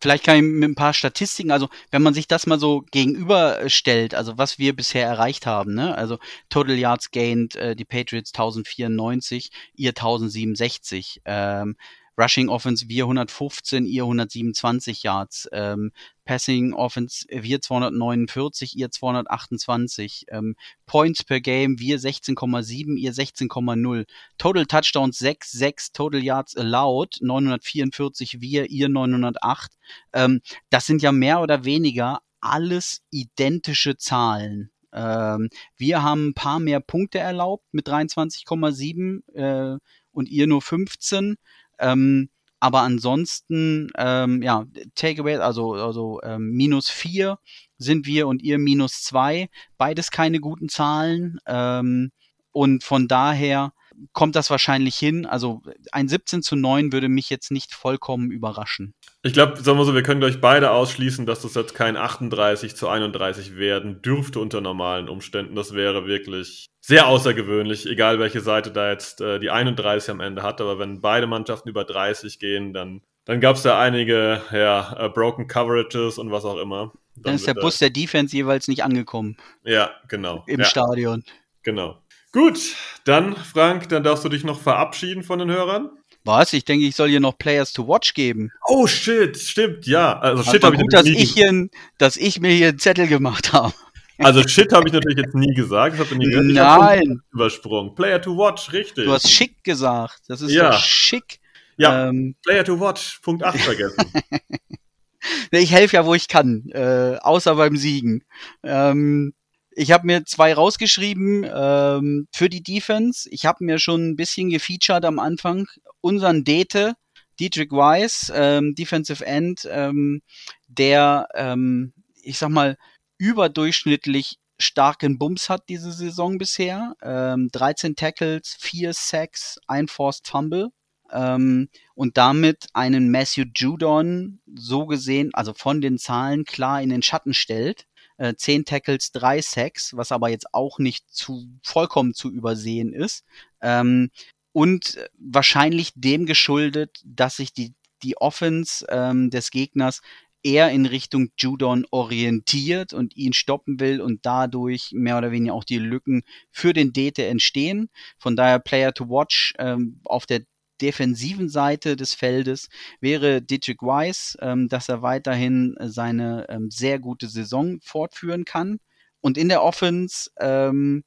vielleicht kann ich mit ein paar Statistiken, also wenn man sich das mal so gegenüberstellt, also was wir bisher erreicht haben, ne? also Total Yards gained, äh, die Patriots 1094, ihr 1067. Ähm, Rushing Offense wir 115, ihr 127 Yards. Ähm, Passing Offense wir 249, ihr 228. Ähm, Points per Game wir 16,7, ihr 16,0. Total Touchdowns 6, 6. Total Yards allowed 944 wir, ihr 908. Ähm, das sind ja mehr oder weniger alles identische Zahlen. Ähm, wir haben ein paar mehr Punkte erlaubt mit 23,7 äh, und ihr nur 15. Ähm, aber ansonsten, ähm, ja, Takeaway, also, also ähm, minus 4 sind wir und ihr minus 2. Beides keine guten Zahlen. Ähm, und von daher kommt das wahrscheinlich hin. Also ein 17 zu 9 würde mich jetzt nicht vollkommen überraschen. Ich glaube, sagen wir so, wir können euch beide ausschließen, dass das jetzt kein 38 zu 31 werden dürfte unter normalen Umständen. Das wäre wirklich sehr außergewöhnlich, egal welche Seite da jetzt äh, die 31 am Ende hat. Aber wenn beide Mannschaften über 30 gehen, dann, dann gab es da einige ja, uh, Broken Coverages und was auch immer. Dann, dann ist der Bus der Defense jeweils nicht angekommen. Ja, genau. Im ja. Stadion. Genau. Gut, dann, Frank, dann darfst du dich noch verabschieden von den Hörern. Was? Ich denke, ich soll hier noch Players to Watch geben. Oh shit, stimmt, ja. Also shit habe ich gut, dass ich, hier, dass ich mir hier einen Zettel gemacht habe. Also shit habe ich natürlich jetzt nie gesagt. Das nie gesagt. Nein. Übersprungen. Player to Watch, richtig. Du hast schick gesagt. Das ist ja schick. Ja. Ähm, Player to Watch. Punkt 8 vergessen. ich helfe ja, wo ich kann, äh, außer beim Siegen. Ähm, ich habe mir zwei rausgeschrieben ähm, für die Defense. Ich habe mir schon ein bisschen gefeatured am Anfang. Unseren Dete, Dietrich Weiss, ähm, Defensive End, ähm, der, ähm, ich sag mal, überdurchschnittlich starken Bums hat diese Saison bisher. Ähm, 13 Tackles, 4 Sacks, ein Forced Fumble. Ähm, und damit einen Matthew Judon so gesehen, also von den Zahlen klar in den Schatten stellt äh, 10 Tackles, 3 Sacks, was aber jetzt auch nicht zu vollkommen zu übersehen ist. Ähm, und wahrscheinlich dem geschuldet, dass sich die, die Offense ähm, des Gegners eher in Richtung Judon orientiert und ihn stoppen will und dadurch mehr oder weniger auch die Lücken für den Dete entstehen. Von daher Player to Watch ähm, auf der defensiven Seite des Feldes wäre Dietrich Weiss, ähm, dass er weiterhin seine ähm, sehr gute Saison fortführen kann. Und in der Offense ähm,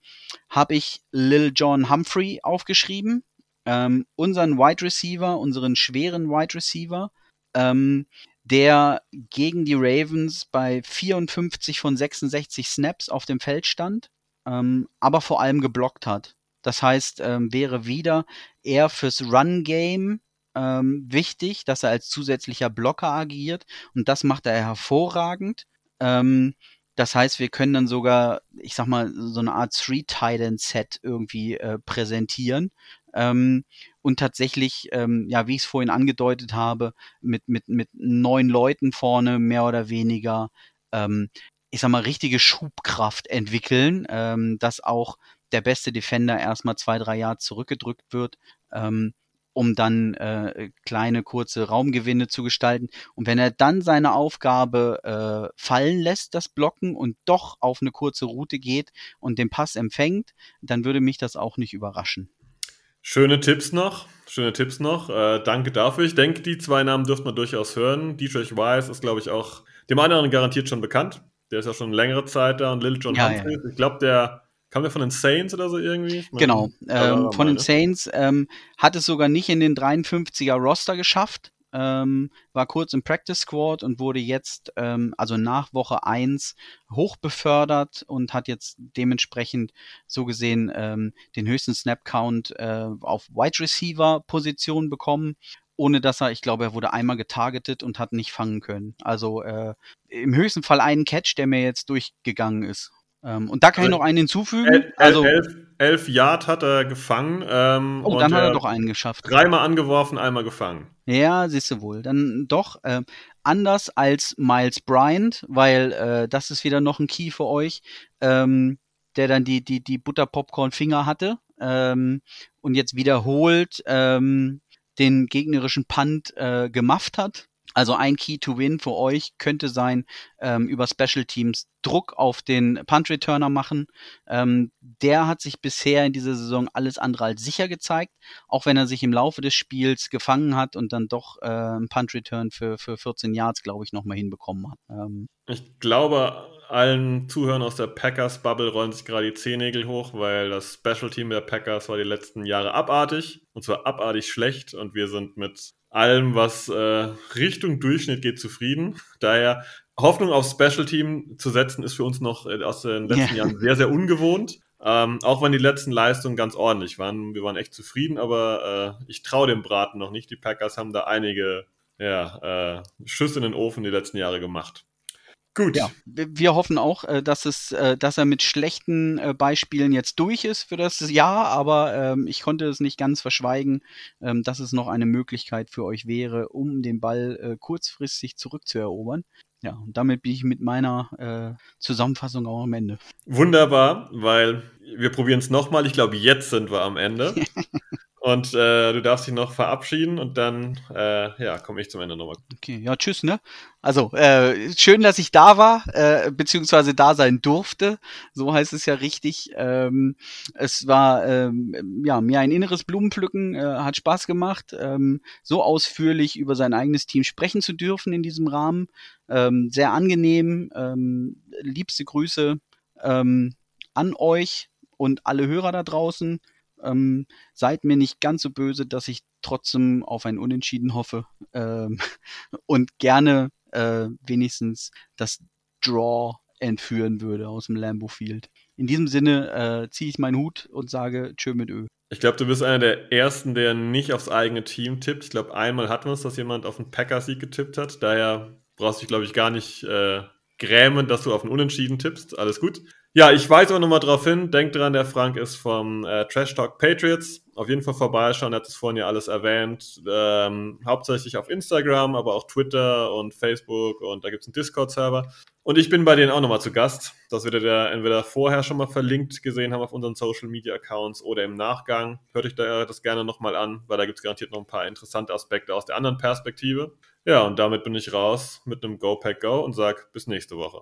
habe ich Lil John Humphrey aufgeschrieben, ähm, unseren Wide Receiver, unseren schweren Wide Receiver, ähm, der gegen die Ravens bei 54 von 66 Snaps auf dem Feld stand, ähm, aber vor allem geblockt hat. Das heißt, ähm, wäre wieder eher fürs Run-Game ähm, wichtig, dass er als zusätzlicher Blocker agiert und das macht er hervorragend. Ähm, das heißt, wir können dann sogar, ich sag mal, so eine Art Three-Titan-Set irgendwie äh, präsentieren. Ähm, und tatsächlich, ähm, ja, wie ich es vorhin angedeutet habe, mit, mit, mit neun Leuten vorne mehr oder weniger, ähm, ich sag mal, richtige Schubkraft entwickeln, ähm, dass auch der beste Defender erstmal zwei, drei Jahre zurückgedrückt wird, ähm, um dann äh, kleine, kurze Raumgewinne zu gestalten. Und wenn er dann seine Aufgabe äh, fallen lässt, das Blocken, und doch auf eine kurze Route geht und den Pass empfängt, dann würde mich das auch nicht überraschen. Schöne Tipps noch. Schöne Tipps noch. Äh, danke dafür. Ich denke, die zwei Namen dürfte man durchaus hören. Dietrich Weiss ist, glaube ich, auch dem anderen garantiert schon bekannt. Der ist ja schon längere Zeit da und Lil John ja, Humphreys. Ja. Ich glaube, der Kam der von den Saints oder so irgendwie? Meine, genau, ähm, von den Saints ähm, hat es sogar nicht in den 53er Roster geschafft. Ähm, war kurz im Practice Squad und wurde jetzt, ähm, also nach Woche 1, hochbefördert und hat jetzt dementsprechend so gesehen ähm, den höchsten Snap-Count äh, auf Wide Receiver-Position bekommen ohne dass er, ich glaube, er wurde einmal getargetet und hat nicht fangen können. Also äh, im höchsten Fall einen Catch, der mir jetzt durchgegangen ist. Ähm, und da kann also, ich noch einen hinzufügen. El, also elf, elf Yard hat er gefangen. Ähm, oh, dann hat er doch einen geschafft. Dreimal angeworfen, einmal gefangen. Ja, siehst du wohl. Dann doch äh, anders als Miles Bryant, weil äh, das ist wieder noch ein Key für euch, ähm, der dann die die die Butterpopcorn Finger hatte ähm, und jetzt wiederholt ähm, den gegnerischen Punt äh, gemafft hat Also ein Key to Win für euch könnte sein, ähm, über Special Teams Druck auf den Punt Returner machen. Ähm, der hat sich bisher in dieser Saison alles andere als sicher gezeigt, auch wenn er sich im Laufe des Spiels gefangen hat und dann doch äh, einen Punt Return für, für 14 Yards, glaube ich, nochmal hinbekommen hat. Ähm, ich glaube, allen Zuhörern aus der Packers-Bubble rollen sich gerade die Zehennägel hoch, weil das Special-Team der Packers war die letzten Jahre abartig. Und zwar abartig schlecht. Und wir sind mit allem, was äh, Richtung Durchschnitt geht, zufrieden. Daher Hoffnung auf Special-Team zu setzen, ist für uns noch äh, aus den letzten ja. Jahren sehr, sehr ungewohnt. Ähm, auch wenn die letzten Leistungen ganz ordentlich waren. Wir waren echt zufrieden, aber äh, ich traue dem Braten noch nicht. Die Packers haben da einige ja, äh, Schüsse in den Ofen die letzten Jahre gemacht. Gut. Ja, wir hoffen auch, äh, dass es, äh, dass er mit schlechten äh, Beispielen jetzt durch ist für das Jahr, aber ähm, ich konnte es nicht ganz verschweigen, ähm, dass es noch eine Möglichkeit für euch wäre, um den Ball kurzfristig zurückzuerobern. Ja, und damit bin ich mit meiner Zusammenfassung auch am Ende. Wunderbar, weil wir probieren es nochmal. Ich glaube, jetzt sind wir am Ende. Und äh, du darfst dich noch verabschieden und dann äh, ja, komme ich zum Ende nochmal. Okay, ja, tschüss, ne? Also, äh, schön, dass ich da war, äh, beziehungsweise da sein durfte. So heißt es ja richtig. Ähm, es war ähm, ja mir ein inneres Blumenpflücken, äh, hat Spaß gemacht, ähm, so ausführlich über sein eigenes Team sprechen zu dürfen in diesem Rahmen. Ähm, sehr angenehm. Ähm, liebste Grüße ähm, an euch und alle Hörer da draußen. Ähm, seid mir nicht ganz so böse, dass ich trotzdem auf ein Unentschieden hoffe ähm, und gerne äh, wenigstens das Draw entführen würde aus dem Lambo Field. In diesem Sinne äh, ziehe ich meinen Hut und sage Tschö mit Ö. Ich glaube, du bist einer der Ersten, der nicht aufs eigene Team tippt. Ich glaube, einmal hatten wir es, dass jemand auf einen Packers-Sieg getippt hat. Daher brauchst du dich, glaube ich, gar nicht äh, grämen, dass du auf einen Unentschieden tippst. Alles gut. Ja, ich weise auch nochmal drauf hin. Denkt dran, der Frank ist vom äh, Trash Talk Patriots. Auf jeden Fall vorbeischauen, er hat es vorhin ja alles erwähnt. Ähm, hauptsächlich auf Instagram, aber auch Twitter und Facebook und da gibt es einen Discord-Server. Und ich bin bei denen auch nochmal zu Gast. Das werdet ihr entweder vorher schon mal verlinkt gesehen haben auf unseren Social Media Accounts oder im Nachgang. Hört euch da das gerne nochmal an, weil da gibt es garantiert noch ein paar interessante Aspekte aus der anderen Perspektive. Ja, und damit bin ich raus mit einem Go Pack Go und sag bis nächste Woche.